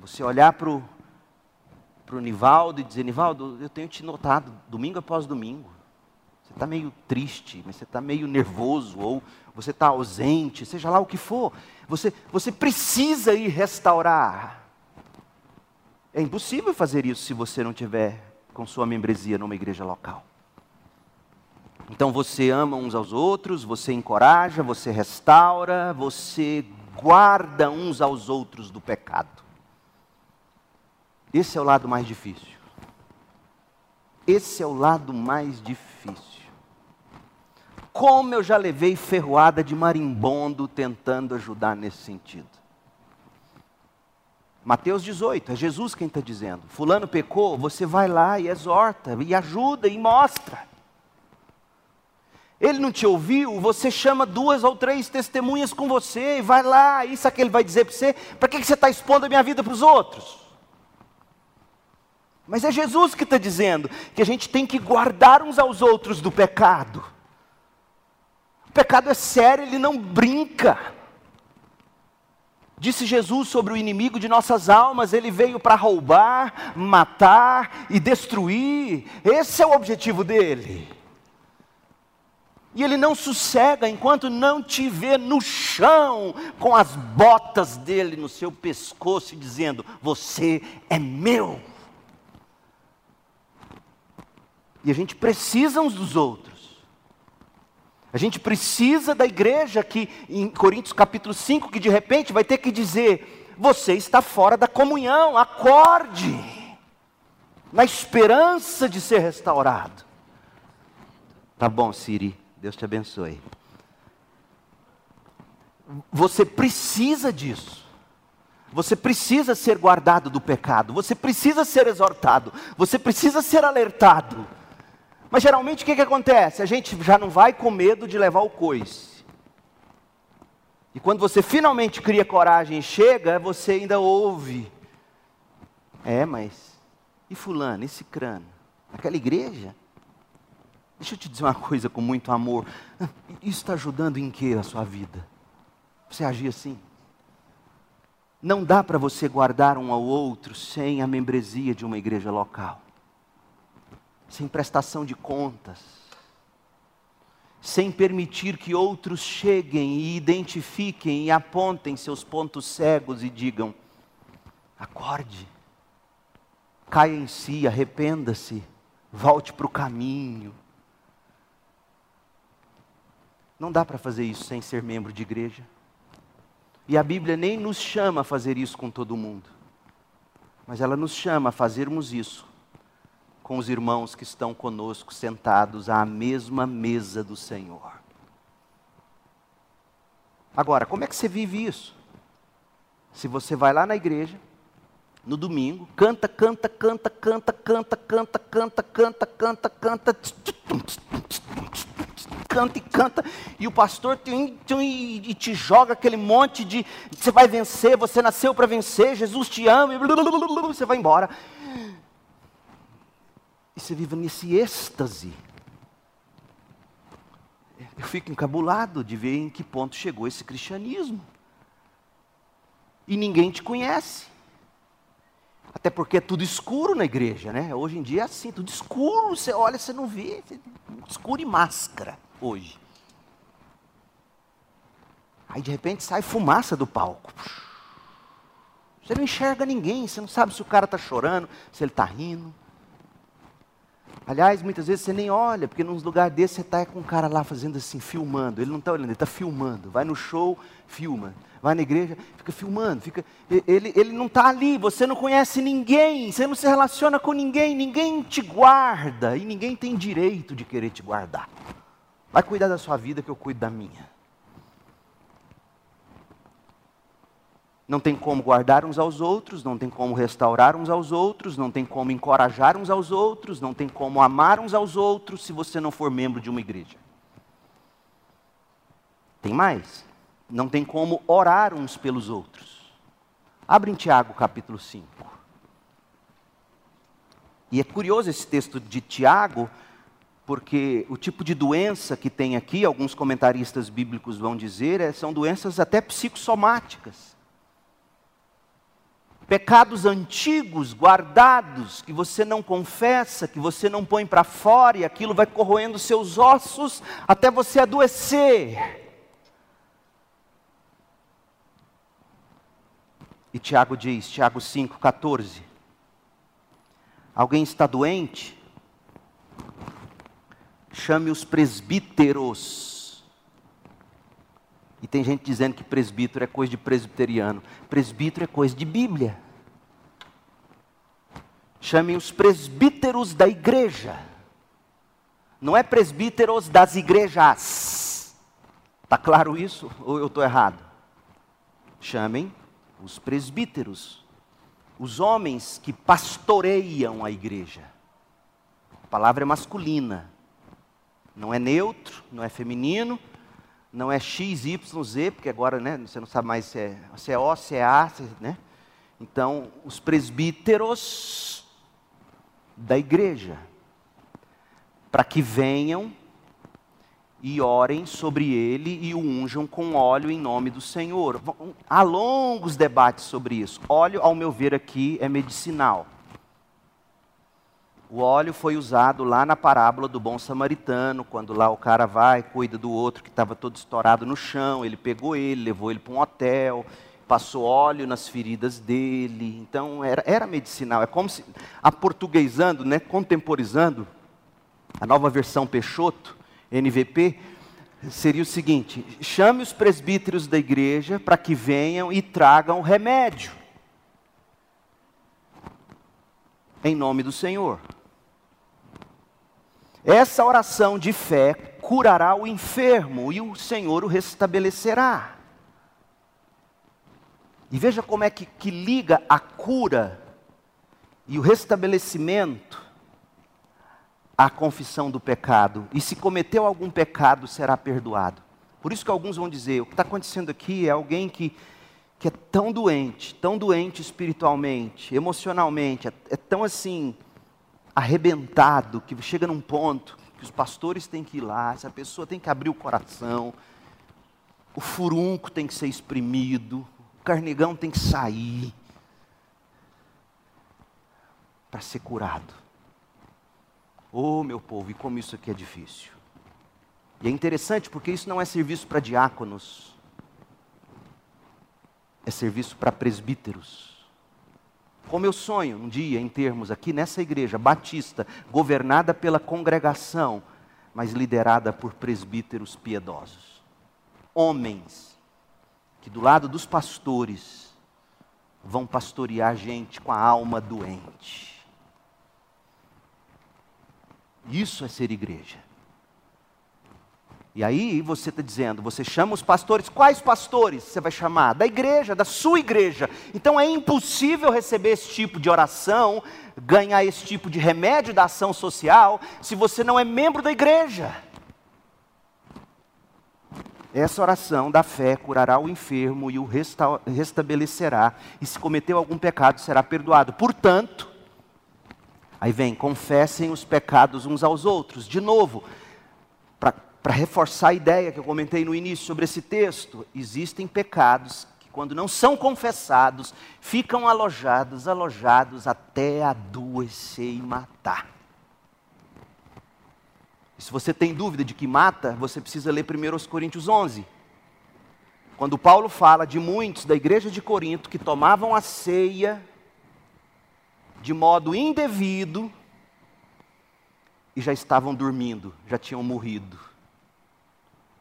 Você olhar para o Nivaldo e dizer, Nivaldo, eu tenho te notado domingo após domingo. Você está meio triste, mas você está meio nervoso, ou você está ausente, seja lá o que for. Você, você precisa ir restaurar. É impossível fazer isso se você não tiver com sua membresia numa igreja local. Então você ama uns aos outros, você encoraja, você restaura, você guarda uns aos outros do pecado. Esse é o lado mais difícil. Esse é o lado mais difícil. Como eu já levei ferroada de marimbondo tentando ajudar nesse sentido. Mateus 18, é Jesus quem está dizendo. Fulano pecou, você vai lá e exorta, e ajuda, e mostra. Ele não te ouviu, você chama duas ou três testemunhas com você, e vai lá, isso é que ele vai dizer para você, para que você está expondo a minha vida para os outros? Mas é Jesus que está dizendo que a gente tem que guardar uns aos outros do pecado. O pecado é sério, ele não brinca. Disse Jesus sobre o inimigo de nossas almas, ele veio para roubar, matar e destruir. Esse é o objetivo dele. E ele não sossega enquanto não te vê no chão, com as botas dele no seu pescoço, dizendo: Você é meu. E a gente precisa uns dos outros. A gente precisa da igreja que, em Coríntios capítulo 5, que de repente vai ter que dizer: você está fora da comunhão, acorde, na esperança de ser restaurado. Tá bom, Siri, Deus te abençoe. Você precisa disso. Você precisa ser guardado do pecado, você precisa ser exortado, você precisa ser alertado. Mas geralmente o que, que acontece? A gente já não vai com medo de levar o coice. E quando você finalmente cria coragem e chega, você ainda ouve. É, mas e fulano, esse crânio? Aquela igreja? Deixa eu te dizer uma coisa com muito amor. Isso está ajudando em que a sua vida? Você agir assim? Não dá para você guardar um ao outro sem a membresia de uma igreja local sem prestação de contas, sem permitir que outros cheguem e identifiquem e apontem seus pontos cegos e digam: acorde, caia em si, arrependa-se, volte para o caminho. Não dá para fazer isso sem ser membro de igreja. E a Bíblia nem nos chama a fazer isso com todo mundo, mas ela nos chama a fazermos isso com os irmãos que estão conosco sentados à mesma mesa do Senhor. Agora, como é que você vive isso? Se você vai lá na igreja, no domingo, canta, canta, canta, canta, canta, canta, canta, canta, canta, canta, canta e canta, e o pastor tem, tem, e te joga aquele monte de você vai vencer, você nasceu para vencer, Jesus te ama, e você vai embora. E você vive nesse êxtase. Eu fico encabulado de ver em que ponto chegou esse cristianismo. E ninguém te conhece. Até porque é tudo escuro na igreja, né? Hoje em dia é assim, tudo escuro, você olha, você não vê, escuro e máscara hoje. Aí de repente sai fumaça do palco. Você não enxerga ninguém, você não sabe se o cara está chorando, se ele está rindo. Aliás, muitas vezes você nem olha, porque num lugar desse você está com um cara lá fazendo assim, filmando. Ele não está olhando, ele está filmando. Vai no show, filma. Vai na igreja, fica filmando. Fica... Ele, ele não está ali, você não conhece ninguém, você não se relaciona com ninguém, ninguém te guarda e ninguém tem direito de querer te guardar. Vai cuidar da sua vida que eu cuido da minha. Não tem como guardar uns aos outros, não tem como restaurar uns aos outros, não tem como encorajar uns aos outros, não tem como amar uns aos outros se você não for membro de uma igreja. Tem mais. Não tem como orar uns pelos outros. Abre em Tiago capítulo 5. E é curioso esse texto de Tiago, porque o tipo de doença que tem aqui, alguns comentaristas bíblicos vão dizer, é, são doenças até psicossomáticas pecados antigos guardados que você não confessa, que você não põe para fora e aquilo vai corroendo seus ossos até você adoecer. E Tiago diz, Tiago 5,14: Alguém está doente? Chame os presbíteros. E tem gente dizendo que presbítero é coisa de presbiteriano. Presbítero é coisa de Bíblia. Chamem os presbíteros da igreja. Não é presbíteros das igrejas. Está claro isso? Ou eu estou errado? Chamem os presbíteros, os homens que pastoreiam a igreja. A palavra é masculina, não é neutro, não é feminino, não é X, Y, Z, porque agora né, você não sabe mais se é, se é O, se é A, se, né? Então, os presbíteros da igreja, para que venham e orem sobre ele e o unjam com óleo em nome do Senhor. Há longos debates sobre isso. Óleo, ao meu ver, aqui é medicinal. O óleo foi usado lá na parábola do bom samaritano, quando lá o cara vai, cuida do outro que estava todo estourado no chão, ele pegou ele, levou ele para um hotel, passou óleo nas feridas dele. Então era, era medicinal. É como se, aportuguesando, né, contemporizando, a nova versão Peixoto, NVP, seria o seguinte: chame os presbíteros da igreja para que venham e tragam remédio. Em nome do Senhor. Essa oração de fé curará o enfermo e o Senhor o restabelecerá. E veja como é que, que liga a cura e o restabelecimento à confissão do pecado. E se cometeu algum pecado, será perdoado. Por isso que alguns vão dizer: o que está acontecendo aqui é alguém que, que é tão doente, tão doente espiritualmente, emocionalmente, é, é tão assim, arrebentado, que chega num ponto que os pastores têm que ir lá, essa pessoa tem que abrir o coração, o furunco tem que ser exprimido, o carnegão tem que sair para ser curado. Oh, meu povo, e como isso aqui é difícil. E é interessante porque isso não é serviço para diáconos, é serviço para presbíteros. Como eu sonho um dia em termos aqui nessa igreja batista, governada pela congregação, mas liderada por presbíteros piedosos. Homens que do lado dos pastores vão pastorear gente com a alma doente. Isso é ser igreja. E aí você está dizendo, você chama os pastores, quais pastores você vai chamar? Da igreja, da sua igreja. Então é impossível receber esse tipo de oração, ganhar esse tipo de remédio da ação social, se você não é membro da igreja. Essa oração da fé curará o enfermo e o restabelecerá, e se cometeu algum pecado, será perdoado. Portanto, aí vem, confessem os pecados uns aos outros. De novo, para reforçar a ideia que eu comentei no início sobre esse texto, existem pecados que, quando não são confessados, ficam alojados, alojados até adoecer e matar. Se você tem dúvida de que mata, você precisa ler 1 Coríntios 11. quando Paulo fala de muitos da igreja de Corinto que tomavam a ceia de modo indevido e já estavam dormindo, já tinham morrido.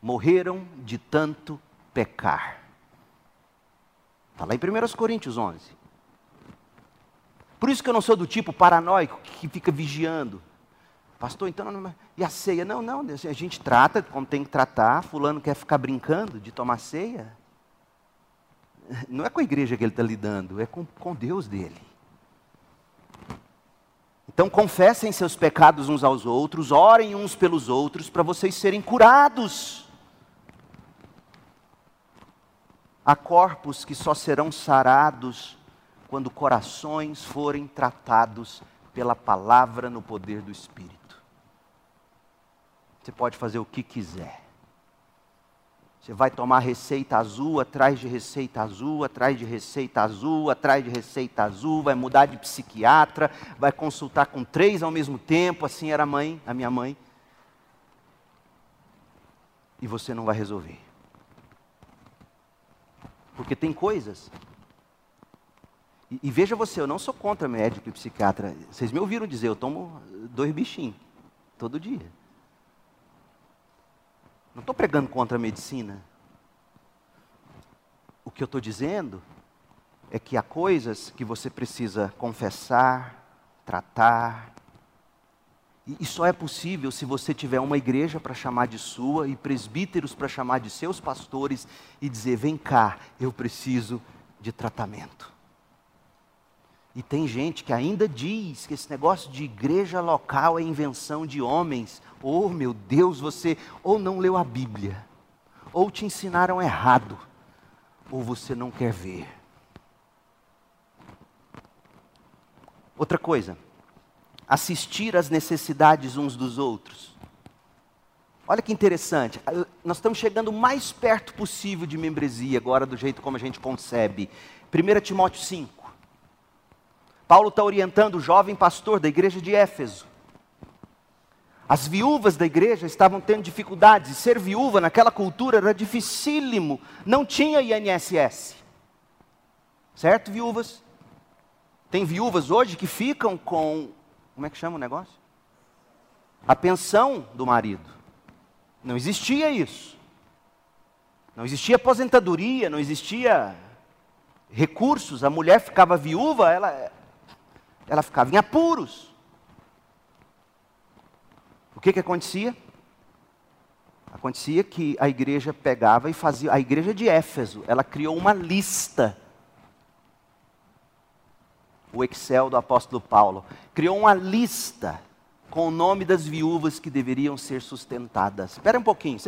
Morreram de tanto pecar. Está lá em 1 Coríntios 11. Por isso que eu não sou do tipo paranoico que fica vigiando. Pastor, então, não... e a ceia? Não, não, a gente trata como tem que tratar. Fulano quer ficar brincando de tomar ceia. Não é com a igreja que ele está lidando, é com, com Deus dele. Então confessem seus pecados uns aos outros, orem uns pelos outros para vocês serem curados. Há corpos que só serão sarados quando corações forem tratados pela palavra no poder do Espírito. Você pode fazer o que quiser. Você vai tomar receita azul, atrás de receita azul, atrás de receita azul, atrás de receita azul, vai mudar de psiquiatra, vai consultar com três ao mesmo tempo, assim era a mãe, a minha mãe. E você não vai resolver. Porque tem coisas. E, e, veja você, eu não sou contra médico e psiquiatra. Vocês me ouviram dizer, eu tomo dois bichinhos todo dia. Não estou pregando contra a medicina. O que eu estou dizendo é que há coisas que você precisa confessar, tratar, e só é possível se você tiver uma igreja para chamar de sua e presbíteros para chamar de seus pastores e dizer: vem cá, eu preciso de tratamento. E tem gente que ainda diz que esse negócio de igreja local é invenção de homens. Oh, meu Deus, você ou não leu a Bíblia, ou te ensinaram errado, ou você não quer ver. Outra coisa, assistir às necessidades uns dos outros. Olha que interessante, nós estamos chegando o mais perto possível de membresia agora, do jeito como a gente concebe. 1 Timóteo 5. Paulo está orientando o jovem pastor da igreja de Éfeso. As viúvas da igreja estavam tendo dificuldades, e ser viúva naquela cultura era dificílimo, não tinha INSS. Certo, viúvas? Tem viúvas hoje que ficam com como é que chama o negócio? A pensão do marido. Não existia isso. Não existia aposentadoria, não existia recursos. A mulher ficava viúva, ela, ela ficava em apuros. O que, que acontecia? Acontecia que a igreja pegava e fazia, a igreja de Éfeso, ela criou uma lista o Excel do apóstolo Paulo, criou uma lista com o nome das viúvas que deveriam ser sustentadas. Espera um pouquinho,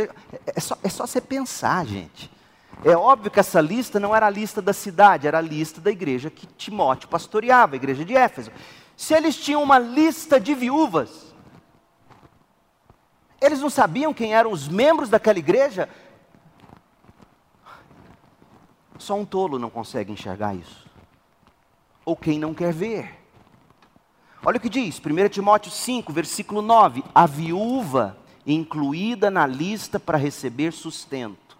é só, é só você pensar, gente. É óbvio que essa lista não era a lista da cidade, era a lista da igreja que Timóteo pastoreava, a igreja de Éfeso. Se eles tinham uma lista de viúvas, eles não sabiam quem eram os membros daquela igreja? Só um tolo não consegue enxergar isso ou quem não quer ver. Olha o que diz, 1 Timóteo 5, versículo 9: a viúva incluída na lista para receber sustento.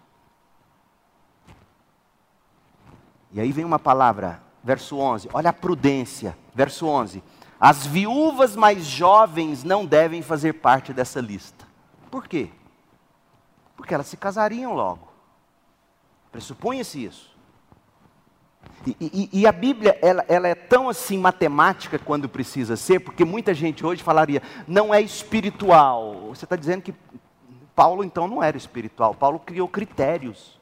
E aí vem uma palavra, verso 11, olha a prudência, verso 11: as viúvas mais jovens não devem fazer parte dessa lista. Por quê? Porque elas se casariam logo. Pressupunha-se isso. E, e, e, a Bíblia, ela, ela, é tão assim matemática quando precisa ser, porque muita gente hoje falaria, não é espiritual. Você está dizendo que Paulo então não era espiritual, Paulo criou critérios.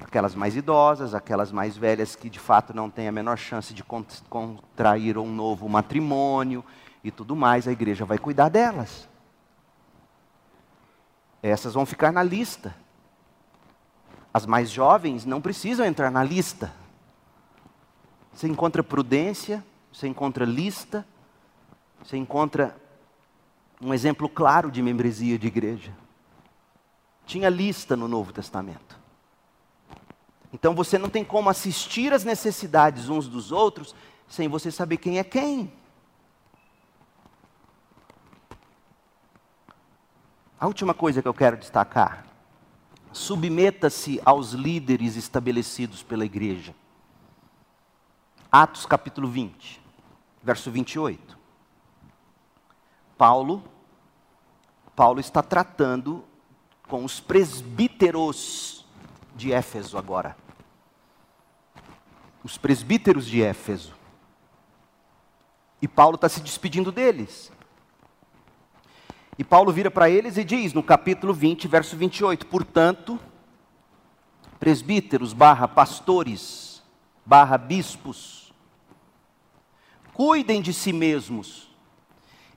Aquelas mais idosas, aquelas mais velhas que de fato não têm a menor chance de contrair um novo matrimônio e tudo mais, a igreja vai cuidar delas. Essas vão ficar na lista. As mais jovens não precisam entrar na lista. Você encontra prudência, você encontra lista, você encontra um exemplo claro de membresia de igreja. Tinha lista no Novo Testamento. Então você não tem como assistir às necessidades uns dos outros sem você saber quem é quem. A última coisa que eu quero destacar submeta-se aos líderes estabelecidos pela igreja. Atos capítulo 20, verso 28. Paulo, Paulo está tratando com os presbíteros de Éfeso agora. Os presbíteros de Éfeso. E Paulo está se despedindo deles. E Paulo vira para eles e diz no capítulo 20, verso 28, portanto, presbíteros barra pastores barra bispos, cuidem de si mesmos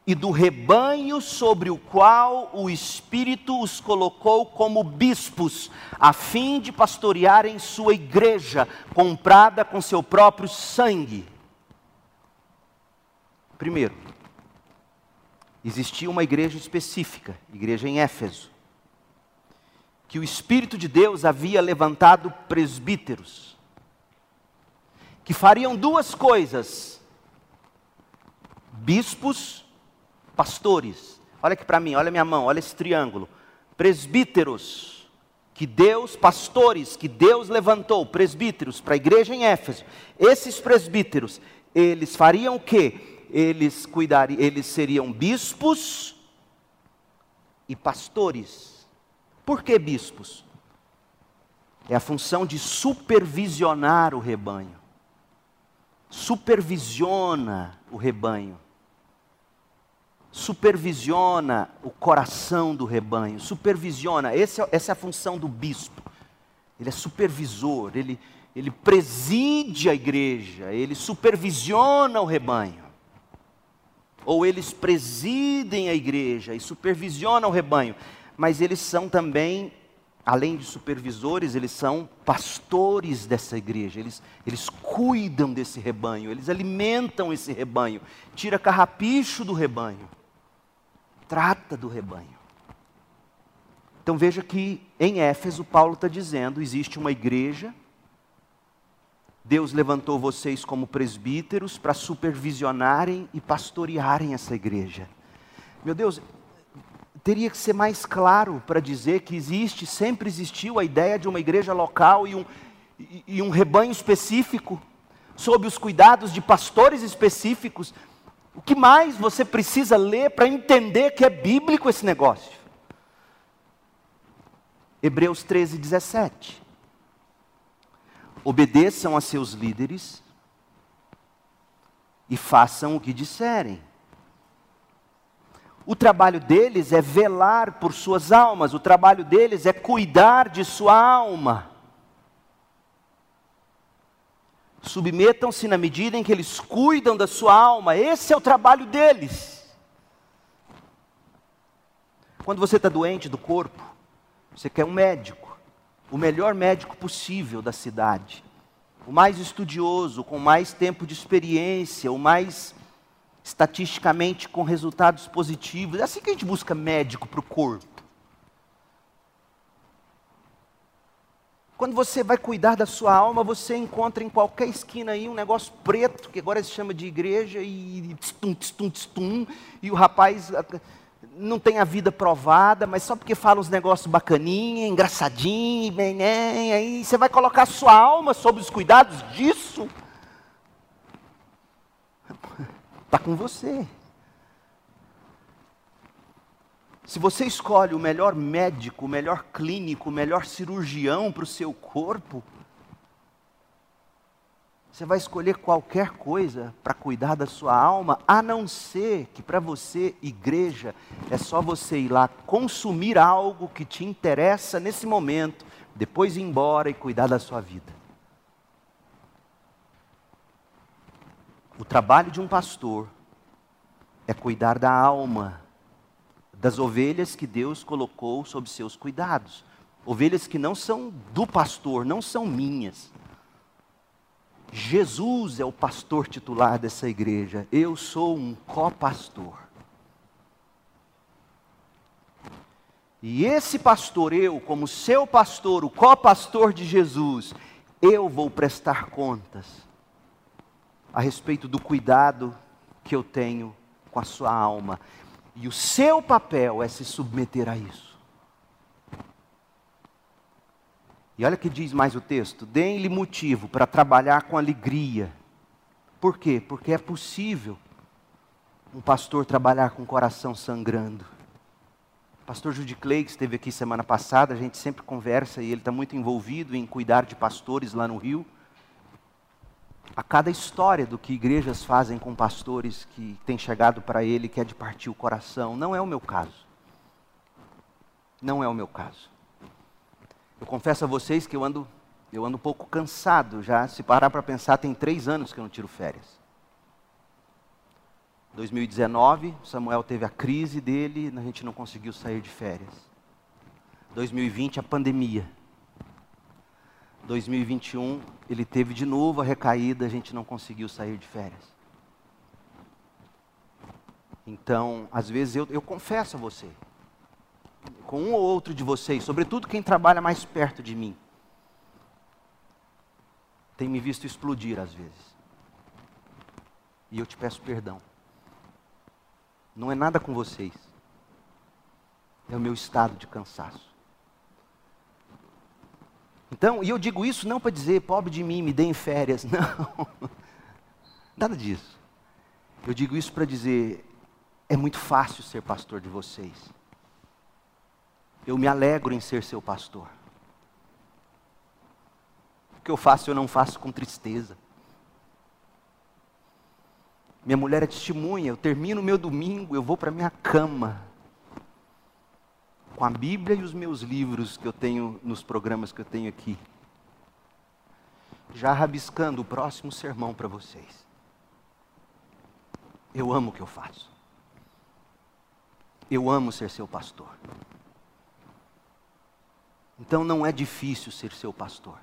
e do rebanho sobre o qual o Espírito os colocou como bispos, a fim de pastorearem sua igreja, comprada com seu próprio sangue. Primeiro, existia uma igreja específica, igreja em Éfeso, que o Espírito de Deus havia levantado presbíteros, que fariam duas coisas: bispos, pastores. Olha aqui para mim, olha minha mão, olha esse triângulo. Presbíteros, que Deus, pastores, que Deus levantou, presbíteros, para a igreja em Éfeso. Esses presbíteros, eles fariam o quê? Eles cuidariam, eles seriam bispos e pastores. Por que bispos? É a função de supervisionar o rebanho. Supervisiona o rebanho. Supervisiona o coração do rebanho. Supervisiona, é, essa é a função do bispo. Ele é supervisor, ele, ele preside a igreja, ele supervisiona o rebanho ou eles presidem a igreja e supervisionam o rebanho, mas eles são também, além de supervisores, eles são pastores dessa igreja, eles, eles cuidam desse rebanho, eles alimentam esse rebanho, tira carrapicho do rebanho, trata do rebanho. Então veja que em Éfeso, Paulo está dizendo: existe uma igreja Deus levantou vocês como presbíteros para supervisionarem e pastorearem essa igreja. Meu Deus, teria que ser mais claro para dizer que existe, sempre existiu a ideia de uma igreja local e um, e, e um rebanho específico, sob os cuidados de pastores específicos. O que mais você precisa ler para entender que é bíblico esse negócio? Hebreus 13, 17 obedeçam a seus líderes e façam o que disserem. O trabalho deles é velar por suas almas, o trabalho deles é cuidar de sua alma. Submetam-se na medida em que eles cuidam da sua alma, esse é o trabalho deles. Quando você está doente do corpo, você quer um médico o melhor médico possível da cidade, o mais estudioso, com mais tempo de experiência, o mais estatisticamente com resultados positivos. É assim que a gente busca médico para o corpo. Quando você vai cuidar da sua alma, você encontra em qualquer esquina aí um negócio preto, que agora se chama de igreja, e tstum, tstum, tstum, e o rapaz não tem a vida provada, mas só porque fala uns negócios bacaninha, engraçadinho, bem, bem, aí você vai colocar a sua alma sob os cuidados disso? Está com você. Se você escolhe o melhor médico, o melhor clínico, o melhor cirurgião para o seu corpo, você vai escolher qualquer coisa para cuidar da sua alma, a não ser que para você, igreja, é só você ir lá consumir algo que te interessa nesse momento, depois ir embora e cuidar da sua vida. O trabalho de um pastor é cuidar da alma, das ovelhas que Deus colocou sob seus cuidados. Ovelhas que não são do pastor, não são minhas Jesus é o pastor titular dessa igreja, eu sou um copastor. E esse pastor, eu, como seu pastor, o copastor de Jesus, eu vou prestar contas a respeito do cuidado que eu tenho com a sua alma. E o seu papel é se submeter a isso. E olha que diz mais o texto: deem-lhe motivo para trabalhar com alegria. Por quê? Porque é possível um pastor trabalhar com o coração sangrando. O pastor Judy Clay, que esteve aqui semana passada, a gente sempre conversa e ele está muito envolvido em cuidar de pastores lá no Rio. A cada história do que igrejas fazem com pastores que têm chegado para ele, que é de partir o coração, não é o meu caso. Não é o meu caso. Eu confesso a vocês que eu ando, eu ando um pouco cansado já. Se parar para pensar, tem três anos que eu não tiro férias. 2019, Samuel teve a crise dele, a gente não conseguiu sair de férias. 2020, a pandemia. 2021, ele teve de novo a recaída, a gente não conseguiu sair de férias. Então, às vezes eu, eu confesso a você, com um ou outro de vocês, sobretudo quem trabalha mais perto de mim, tem me visto explodir às vezes. E eu te peço perdão. Não é nada com vocês. É o meu estado de cansaço. Então, e eu digo isso não para dizer, pobre de mim, me deem férias. Não. Nada disso. Eu digo isso para dizer, é muito fácil ser pastor de vocês. Eu me alegro em ser seu pastor. O que eu faço, eu não faço com tristeza. Minha mulher é testemunha, eu termino meu domingo, eu vou para minha cama com a Bíblia e os meus livros que eu tenho nos programas que eu tenho aqui. Já rabiscando o próximo sermão para vocês. Eu amo o que eu faço. Eu amo ser seu pastor. Então não é difícil ser seu pastor.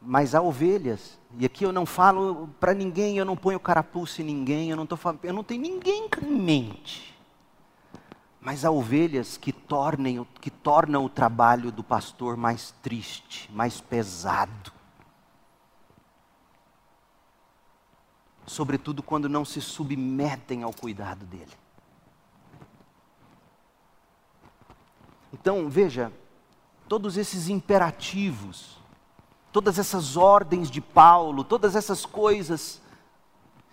Mas há ovelhas, e aqui eu não falo para ninguém, eu não ponho carapuça em ninguém, eu não, tô, eu não tenho ninguém em mente. Mas há ovelhas que, tornem, que tornam o trabalho do pastor mais triste, mais pesado. Sobretudo quando não se submetem ao cuidado dele. Então, veja, todos esses imperativos, todas essas ordens de Paulo, todas essas coisas,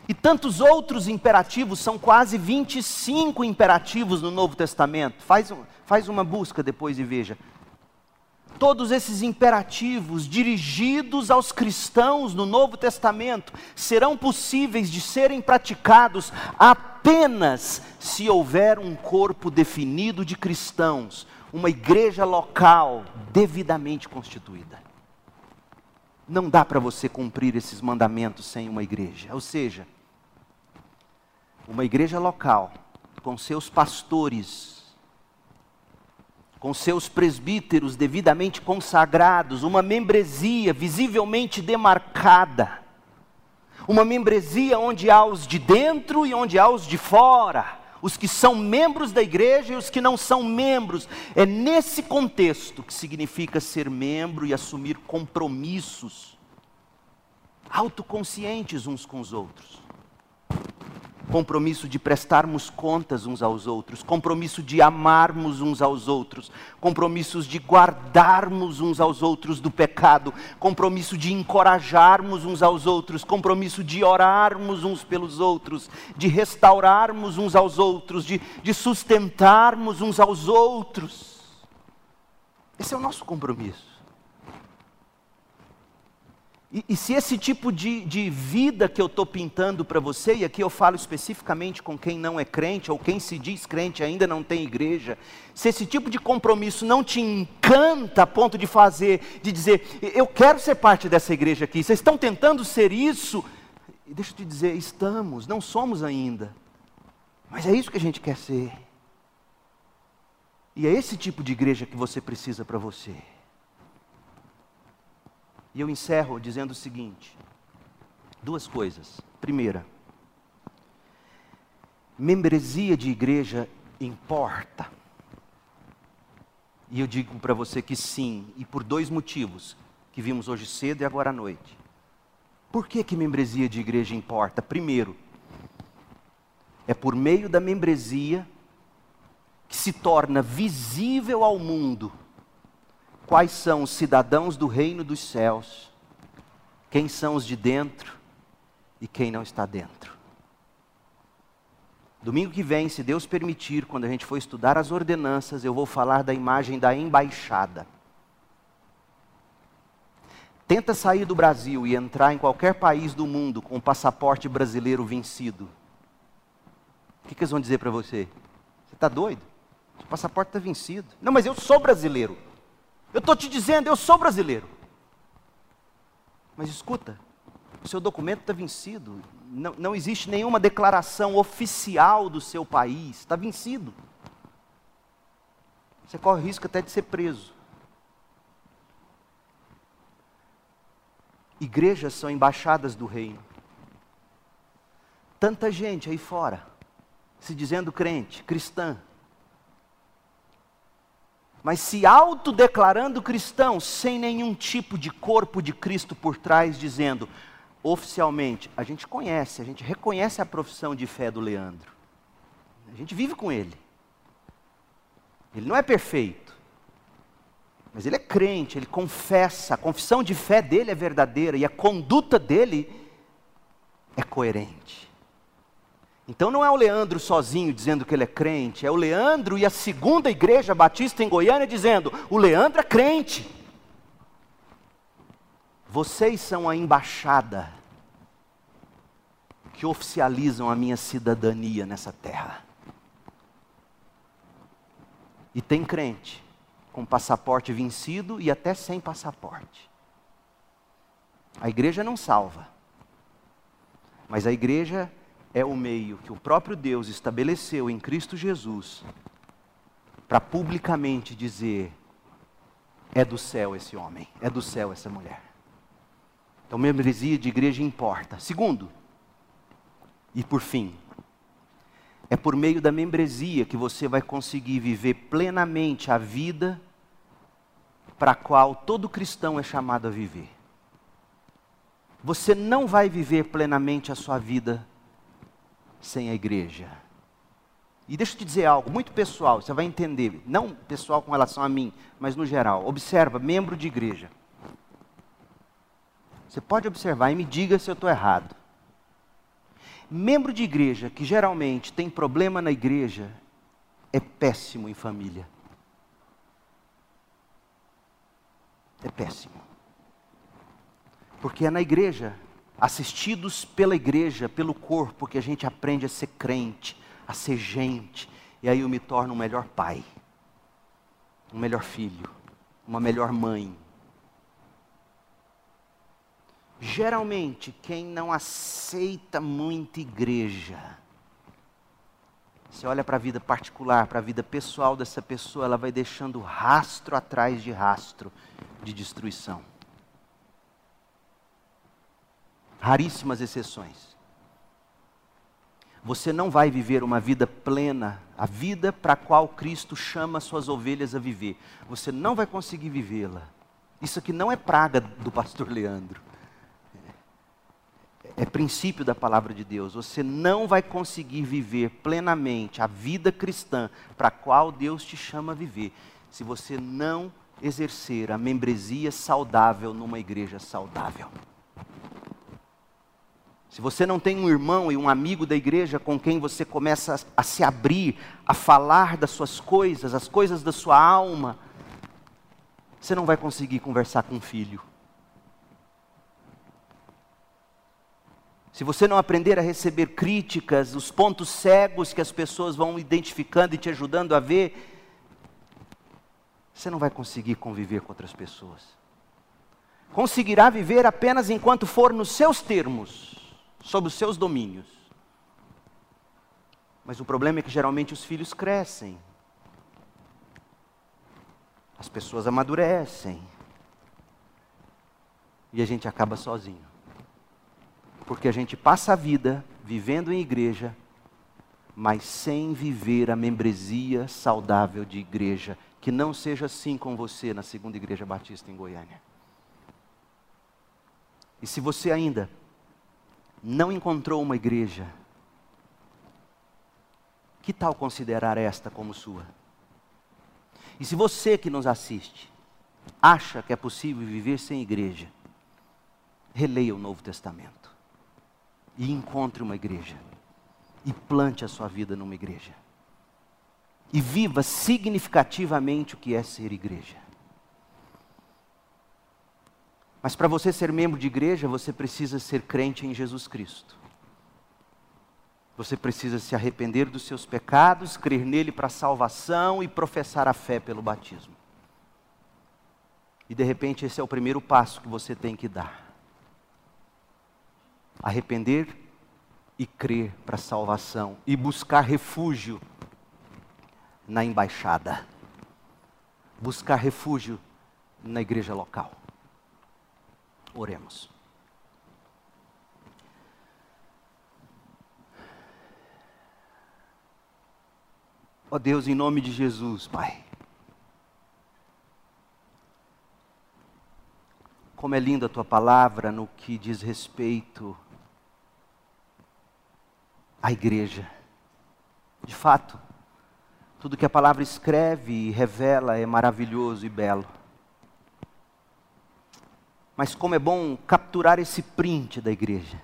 e tantos outros imperativos, são quase 25 imperativos no Novo Testamento. Faz, faz uma busca depois e veja. Todos esses imperativos dirigidos aos cristãos no Novo Testamento serão possíveis de serem praticados apenas se houver um corpo definido de cristãos, uma igreja local devidamente constituída. Não dá para você cumprir esses mandamentos sem uma igreja. Ou seja, uma igreja local, com seus pastores, com seus presbíteros devidamente consagrados, uma membresia visivelmente demarcada, uma membresia onde há os de dentro e onde há os de fora os que são membros da igreja e os que não são membros. É nesse contexto que significa ser membro e assumir compromissos autoconscientes uns com os outros compromisso de prestarmos contas uns aos outros, compromisso de amarmos uns aos outros, compromissos de guardarmos uns aos outros do pecado, compromisso de encorajarmos uns aos outros, compromisso de orarmos uns pelos outros, de restaurarmos uns aos outros, de, de sustentarmos uns aos outros. Esse é o nosso compromisso. E, e, se esse tipo de, de vida que eu estou pintando para você, e aqui eu falo especificamente com quem não é crente, ou quem se diz crente ainda não tem igreja, se esse tipo de compromisso não te encanta a ponto de fazer, de dizer, eu quero ser parte dessa igreja aqui, vocês estão tentando ser isso, deixa eu te dizer, estamos, não somos ainda, mas é isso que a gente quer ser. E é esse tipo de igreja que você precisa para você. E eu encerro dizendo o seguinte: duas coisas. Primeira, membresia de igreja importa. E eu digo para você que sim, e por dois motivos, que vimos hoje cedo e agora à noite. Por que, que membresia de igreja importa? Primeiro, é por meio da membresia que se torna visível ao mundo quais são os cidadãos do reino dos céus, quem são os de dentro e quem não está dentro. Domingo que vem, se Deus permitir, quando a gente for estudar as ordenanças, eu vou falar da imagem da embaixada. Tenta sair do Brasil e entrar em qualquer país do mundo com o passaporte brasileiro vencido. O que, que eles vão dizer para você? Você está doido? O passaporte está vencido. Não, mas eu sou brasileiro. Eu estou te dizendo, eu sou brasileiro. Mas escuta, o seu documento está vencido. Não, não existe nenhuma declaração oficial do seu país. Está vencido. Você corre risco até de ser preso. Igrejas são embaixadas do reino. Tanta gente aí fora, se dizendo crente, cristã, mas se autodeclarando cristão, sem nenhum tipo de corpo de Cristo por trás, dizendo, oficialmente, a gente conhece, a gente reconhece a profissão de fé do Leandro. A gente vive com ele. Ele não é perfeito, mas ele é crente, ele confessa, a confissão de fé dele é verdadeira e a conduta dele é coerente. Então não é o Leandro sozinho dizendo que ele é crente, é o Leandro e a segunda igreja batista em Goiânia dizendo: o Leandro é crente. Vocês são a embaixada que oficializam a minha cidadania nessa terra. E tem crente com passaporte vencido e até sem passaporte. A igreja não salva, mas a igreja é o meio que o próprio Deus estabeleceu em Cristo Jesus para publicamente dizer: é do céu esse homem, é do céu essa mulher. Então, membresia de igreja importa. Segundo, e por fim, é por meio da membresia que você vai conseguir viver plenamente a vida para a qual todo cristão é chamado a viver. Você não vai viver plenamente a sua vida sem a igreja. E deixa eu te dizer algo muito pessoal, você vai entender, não pessoal com relação a mim, mas no geral. Observa, membro de igreja. Você pode observar e me diga se eu estou errado. Membro de igreja que geralmente tem problema na igreja é péssimo em família. É péssimo. Porque é na igreja assistidos pela igreja, pelo corpo, que a gente aprende a ser crente, a ser gente, e aí eu me torno um melhor pai, um melhor filho, uma melhor mãe. Geralmente, quem não aceita muito igreja, você olha para a vida particular, para a vida pessoal dessa pessoa, ela vai deixando rastro atrás de rastro de destruição. Raríssimas exceções. Você não vai viver uma vida plena, a vida para a qual Cristo chama suas ovelhas a viver. Você não vai conseguir vivê-la. Isso aqui não é praga do pastor Leandro. É princípio da palavra de Deus. Você não vai conseguir viver plenamente a vida cristã para a qual Deus te chama a viver, se você não exercer a membresia saudável numa igreja saudável. Se você não tem um irmão e um amigo da igreja com quem você começa a, se abrir, a falar das suas coisas, as coisas da sua alma, você não vai conseguir conversar com um filho. Se você não aprender a receber críticas, os pontos cegos que as pessoas vão identificando e te ajudando a ver, você não vai conseguir conviver com outras pessoas. Conseguirá viver apenas enquanto for nos seus termos sob os seus domínios. Mas o problema é que geralmente os filhos crescem, as pessoas amadurecem, e a gente acaba sozinho. Porque a gente passa a vida vivendo em igreja, mas sem viver a membresia saudável de igreja. Que não seja assim com você na segunda igreja batista em Goiânia. E se você ainda não encontrou uma igreja, que tal considerar esta como sua? E se você que nos assiste acha que é possível viver sem igreja, releia o Novo Testamento e encontre uma igreja e plante a sua vida numa igreja. E viva significativamente o que é ser igreja. Mas para você ser membro de igreja, você precisa ser crente em Jesus Cristo. Você precisa se arrepender dos seus pecados, crer nele para salvação e professar a fé pelo batismo. E de repente esse é o primeiro passo que você tem que dar. Arrepender e crer para salvação e buscar refúgio na embaixada. Buscar refúgio na igreja local. Oremos. Ó oh Deus, em nome de Jesus, Pai. Como é linda a tua palavra no que diz respeito à igreja. De fato, tudo que a palavra escreve e revela é maravilhoso e belo. Mas como é bom capturar esse print da igreja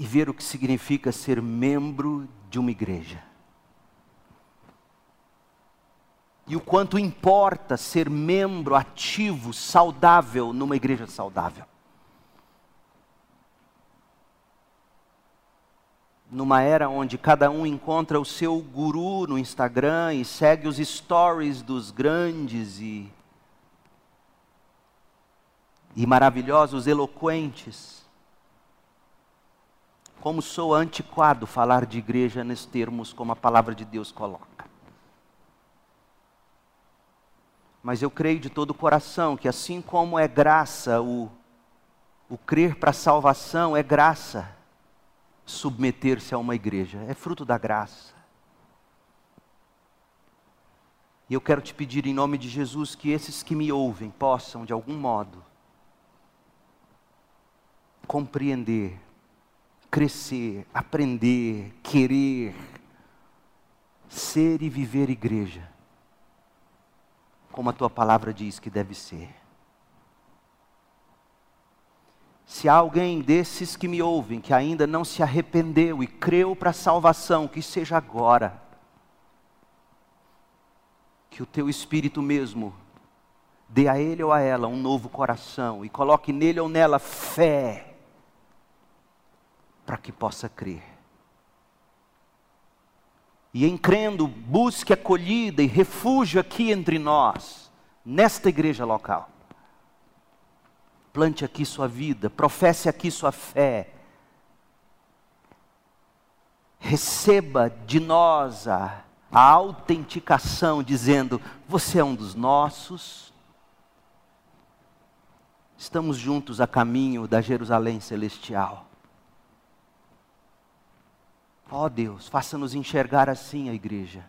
e ver o que significa ser membro de uma igreja. E o quanto importa ser membro ativo, saudável numa igreja saudável. Numa era onde cada um encontra o seu guru no Instagram e segue os stories dos grandes e, e maravilhosos, eloquentes como sou antiquado falar de igreja nesses termos como a palavra de Deus coloca. Mas eu creio de todo o coração que assim como é graça o, o crer para a salvação, é graça submeter-se a uma igreja, é fruto da graça. E eu quero te pedir em nome de Jesus que esses que me ouvem possam, de algum modo, compreender crescer, aprender, querer ser e viver igreja, como a tua palavra diz que deve ser. Se há alguém desses que me ouvem que ainda não se arrependeu e creu para a salvação, que seja agora. Que o teu espírito mesmo dê a ele ou a ela um novo coração e coloque nele ou nela fé para que possa crer. E em crendo, busque acolhida e refúgio aqui entre nós, nesta igreja local. Plante aqui sua vida, professe aqui sua fé. Receba de nós a, a autenticação, dizendo: Você é um dos nossos. Estamos juntos a caminho da Jerusalém celestial. Ó oh Deus, faça-nos enxergar assim a igreja.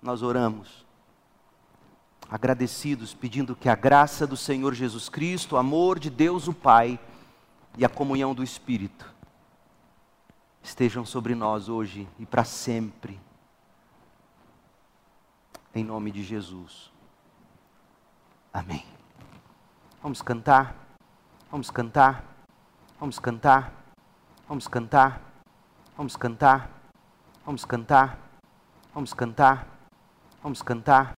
Nós oramos, agradecidos, pedindo que a graça do Senhor Jesus Cristo, o amor de Deus o Pai e a comunhão do Espírito estejam sobre nós hoje e para sempre. Em nome de Jesus. Amém. Vamos cantar, vamos cantar, vamos cantar. Vamos cantar, vamos cantar, vamos cantar, vamos cantar, vamos cantar.